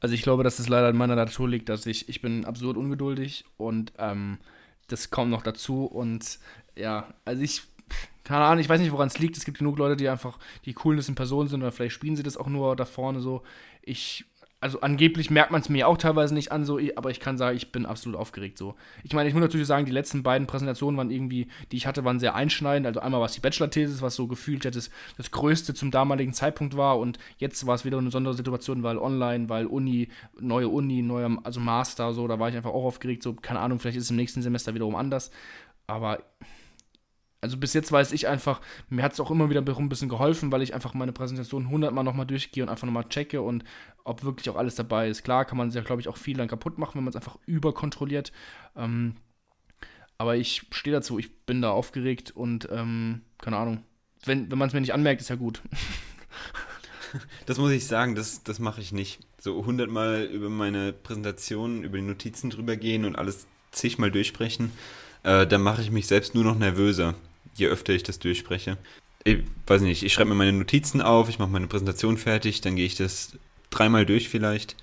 Also ich glaube, dass es leider in meiner Natur liegt, dass ich, ich bin absurd ungeduldig und ähm, das kommt noch dazu und ja, also ich, keine Ahnung, ich weiß nicht, woran es liegt. Es gibt genug Leute, die einfach die Coolness in Person sind oder vielleicht spielen sie das auch nur da vorne so. Ich also angeblich merkt man es mir auch teilweise nicht an, so, aber ich kann sagen, ich bin absolut aufgeregt so. Ich meine, ich muss natürlich sagen, die letzten beiden Präsentationen waren irgendwie, die ich hatte, waren sehr einschneidend. Also einmal war es die Bachelor-Thesis, was so gefühlt ja das, das Größte zum damaligen Zeitpunkt war und jetzt war es wieder eine besondere Situation, weil online, weil Uni, neue Uni, neuer, also Master, so, da war ich einfach auch aufgeregt, so, keine Ahnung, vielleicht ist es im nächsten Semester wiederum anders, aber also bis jetzt weiß ich einfach, mir hat es auch immer wieder ein bisschen geholfen, weil ich einfach meine Präsentation hundertmal nochmal durchgehe und einfach nochmal checke und ob wirklich auch alles dabei ist. Klar kann man sich ja, glaube ich, auch viel dann kaputt machen, wenn man es einfach überkontrolliert. Ähm, aber ich stehe dazu, ich bin da aufgeregt und ähm, keine Ahnung. Wenn, wenn man es mir nicht anmerkt, ist ja gut. *laughs* Das muss ich sagen, das, das mache ich nicht. So hundertmal über meine Präsentation, über die Notizen drüber gehen und alles zigmal durchsprechen, äh, dann mache ich mich selbst nur noch nervöser je öfter ich das durchspreche. Ich weiß nicht, ich schreibe mir meine Notizen auf, ich mache meine Präsentation fertig, dann gehe ich das dreimal durch vielleicht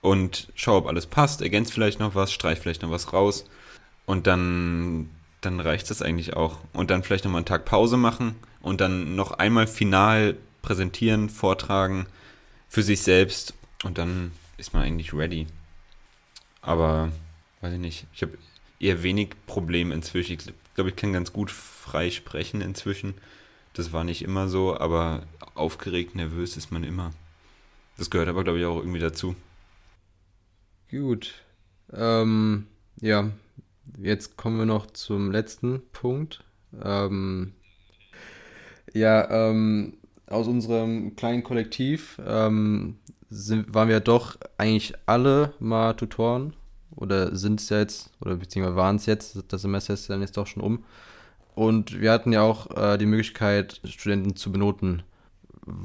und schaue, ob alles passt, ergänze vielleicht noch was, streiche vielleicht noch was raus und dann, dann reicht das eigentlich auch. Und dann vielleicht nochmal einen Tag Pause machen und dann noch einmal final präsentieren, vortragen für sich selbst und dann ist man eigentlich ready. Aber, weiß ich nicht, ich habe eher wenig Probleme inzwischen. Ich glaube, ich kann ganz gut frei sprechen inzwischen. Das war nicht immer so, aber aufgeregt, nervös ist man immer. Das gehört aber, glaube ich, auch irgendwie dazu. Gut. Ähm, ja, jetzt kommen wir noch zum letzten Punkt. Ähm, ja, ähm, aus unserem kleinen Kollektiv ähm, sind, waren wir doch eigentlich alle mal Tutoren oder sind es jetzt, oder beziehungsweise waren es jetzt, das Semester ist dann jetzt doch schon um. Und wir hatten ja auch äh, die Möglichkeit, Studenten zu benoten.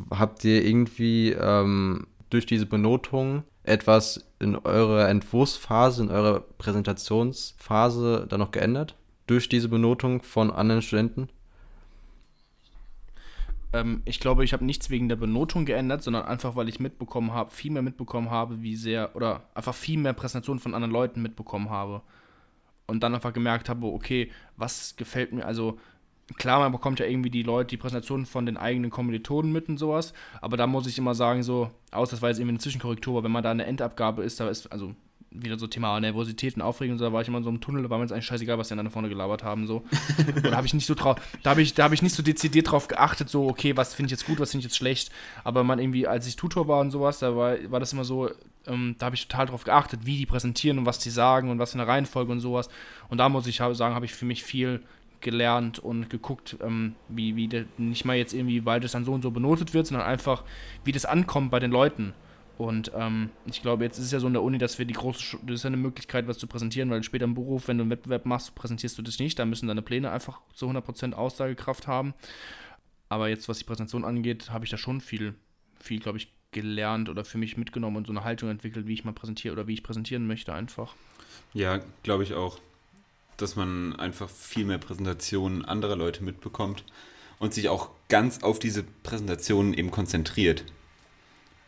Habt ihr irgendwie ähm, durch diese Benotung etwas in eurer Entwurfsphase, in eurer Präsentationsphase dann noch geändert? Durch diese Benotung von anderen Studenten? Ähm, ich glaube, ich habe nichts wegen der Benotung geändert, sondern einfach, weil ich mitbekommen habe, viel mehr mitbekommen habe, wie sehr, oder einfach viel mehr Präsentationen von anderen Leuten mitbekommen habe. Und dann einfach gemerkt habe, okay, was gefällt mir, also klar, man bekommt ja irgendwie die Leute, die Präsentationen von den eigenen Kommilitonen mit und sowas, aber da muss ich immer sagen, so, aus, das war jetzt irgendwie eine Zwischenkorrektur, aber wenn man da eine Endabgabe ist, da ist, also wieder so Thema Nervosität und Aufregung, da war ich immer so einem Tunnel, da war mir jetzt eigentlich scheißegal, was die da vorne gelabert haben, so. Und da habe ich nicht so drauf, da habe ich, da habe ich nicht so dezidiert drauf geachtet, so, okay, was finde ich jetzt gut, was finde ich jetzt schlecht. Aber man irgendwie, als ich Tutor war und sowas, da war, war das immer so, ähm, da habe ich total drauf geachtet, wie die präsentieren und was die sagen und was für eine Reihenfolge und sowas. Und da muss ich sagen, habe ich für mich viel gelernt und geguckt, ähm, wie, wie der, nicht mal jetzt irgendwie, weil das dann so und so benotet wird, sondern einfach, wie das ankommt bei den Leuten. Und ähm, ich glaube, jetzt ist es ja so in der Uni, dass wir die große, das ist ja eine Möglichkeit, was zu präsentieren, weil später im Beruf, wenn du einen Wettbewerb machst, präsentierst du das nicht, da müssen deine Pläne einfach zu 100% Aussagekraft haben. Aber jetzt, was die Präsentation angeht, habe ich da schon viel, viel, glaube ich, gelernt oder für mich mitgenommen und so eine Haltung entwickelt, wie ich mal präsentiere oder wie ich präsentieren möchte einfach. Ja, glaube ich auch, dass man einfach viel mehr Präsentationen anderer Leute mitbekommt und sich auch ganz auf diese Präsentationen eben konzentriert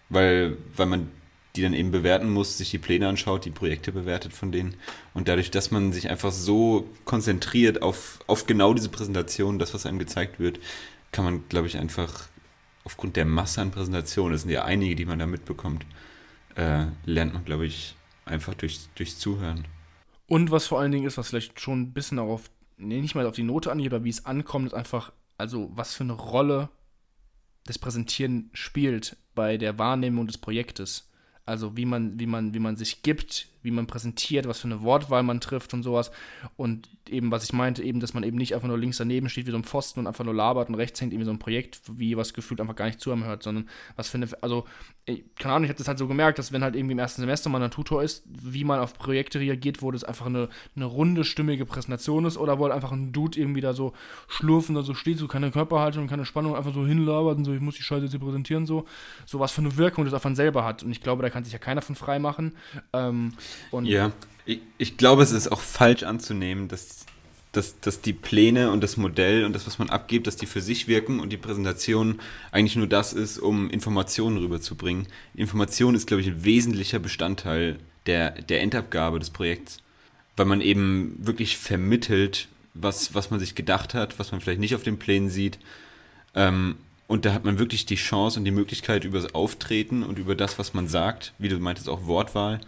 weil, weil man die dann eben bewerten muss, sich die Pläne anschaut, die Projekte bewertet von denen. Und dadurch, dass man sich einfach so konzentriert auf, auf genau diese Präsentation, das, was einem gezeigt wird, kann man, glaube ich, einfach aufgrund der Masse an Präsentationen, das sind ja einige, die man da mitbekommt, äh, lernt man, glaube ich, einfach durch, durchs Zuhören. Und was vor allen Dingen ist, was vielleicht schon ein bisschen darauf, nee, nicht mal auf die Note angeht, aber wie es ankommt, ist einfach, also was für eine Rolle das Präsentieren spielt bei der Wahrnehmung des Projektes. Also wie man, wie man, wie man sich gibt, wie man präsentiert, was für eine Wortwahl man trifft und sowas. Und eben, was ich meinte, eben, dass man eben nicht einfach nur links daneben steht wie so ein Pfosten und einfach nur labert und rechts hängt irgendwie so ein Projekt, wie was gefühlt einfach gar nicht zu einem hört, sondern was für eine, also, keine Ahnung, ich habe das halt so gemerkt, dass wenn halt irgendwie im ersten Semester man ein Tutor ist, wie man auf Projekte reagiert, wo das einfach eine, eine runde, stimmige Präsentation ist oder wo halt einfach ein Dude irgendwie da so schlurfen da so steht, so keine Körperhaltung, keine Spannung, einfach so hinlabert und so, ich muss die Scheiße jetzt hier präsentieren, so, so was für eine Wirkung das auf einen selber hat. Und ich glaube, da kann sich ja keiner von frei machen. Ähm, und ja, ich, ich glaube, es ist auch falsch anzunehmen, dass, dass, dass die Pläne und das Modell und das, was man abgibt, dass die für sich wirken und die Präsentation eigentlich nur das ist, um Informationen rüberzubringen. Information ist, glaube ich, ein wesentlicher Bestandteil der, der Endabgabe des Projekts, weil man eben wirklich vermittelt, was, was man sich gedacht hat, was man vielleicht nicht auf den Plänen sieht. Ähm, Und da hat man wirklich die Chance und die Möglichkeit über das Auftreten und über das, was man sagt, wie du meintest, auch Wortwahl.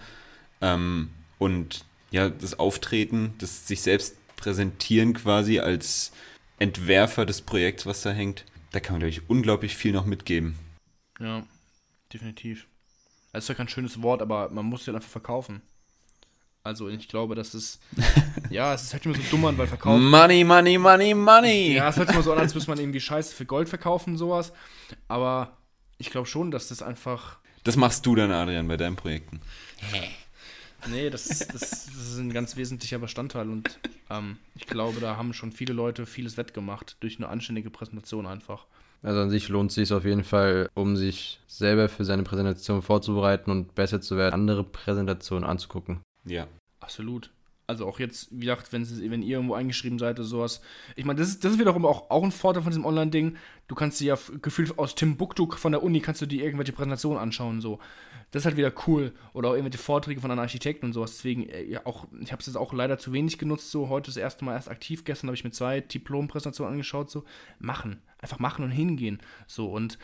Ähm, und ja, das Auftreten, das sich selbst präsentieren quasi als Entwerfer des Projekts, was da hängt. Da kann man, glaube ich, unglaublich viel noch mitgeben. Ja, definitiv. Das ist ja kein schönes Wort, aber man muss es halt einfach verkaufen. Also ich glaube, das ist, *laughs* ja, es ist halt immer so dumm an, weil verkaufen. Money, money, money, money. Ja, es hört sich immer so an, als müsste man irgendwie Scheiße für Gold verkaufen und sowas. Aber ich glaube schon, dass das einfach. Das machst du dann, Adrian, bei deinen Projekten. Nee, das ist, das, das ist ein ganz wesentlicher Bestandteil und ähm, ich glaube, da haben schon viele Leute vieles wettgemacht durch eine anständige Präsentation einfach. Also an sich lohnt es sich auf jeden Fall, um sich selber für seine Präsentation vorzubereiten und besser zu werden, andere Präsentationen anzugucken. Ja. Absolut. Also auch jetzt, wie gesagt, wenn, wenn ihr irgendwo eingeschrieben seid oder sowas. Ich meine, das ist, das ist wiederum auch, auch ein Vorteil von diesem Online-Ding. Du kannst dir ja gefühlt aus Timbuktu von der Uni kannst du dir irgendwelche Präsentationen anschauen. So. Das ist halt wieder cool. Oder auch irgendwelche Vorträge von einem Architekten und sowas. Deswegen, äh, ja, auch, ich habe es jetzt auch leider zu wenig genutzt. So, heute das erste Mal erst aktiv. Gestern habe ich mir zwei Diplom-Präsentationen angeschaut. So, machen. Einfach machen und hingehen. So, und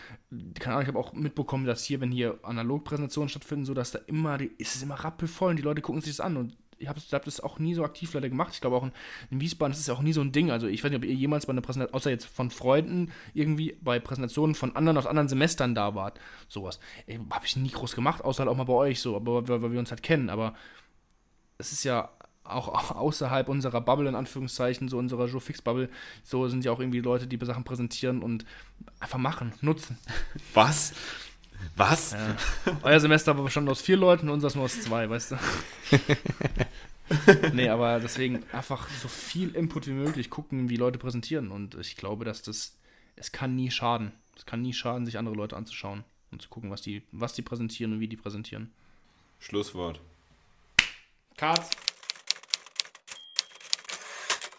keine Ahnung, ich habe auch mitbekommen, dass hier, wenn hier Analogpräsentationen stattfinden, so, dass da immer, die, ist es immer rappelvoll und die Leute gucken sich das an und ich habe hab das auch nie so aktiv leider gemacht. Ich glaube auch in, in Wiesbaden ist es ja auch nie so ein Ding. Also ich weiß nicht, ob ihr jemals bei einer Präsentation, außer jetzt von Freunden, irgendwie bei Präsentationen von anderen aus anderen Semestern da wart. Sowas. Habe ich nie groß gemacht, außer halt auch mal bei euch so, aber weil, weil wir uns halt kennen. Aber es ist ja auch außerhalb unserer Bubble, in Anführungszeichen, so unserer Joe Fix Bubble, so sind ja auch irgendwie Leute, die Sachen präsentieren und einfach machen, nutzen. Was? Was? Ja. Euer Semester war bestand aus vier Leuten, unseres nur aus zwei, weißt du? *laughs* nee, aber deswegen einfach so viel Input wie möglich gucken, wie Leute präsentieren. Und ich glaube, dass das, es kann nie schaden. Es kann nie schaden, sich andere Leute anzuschauen und zu gucken, was die, was die präsentieren und wie die präsentieren. Schlusswort. Cut!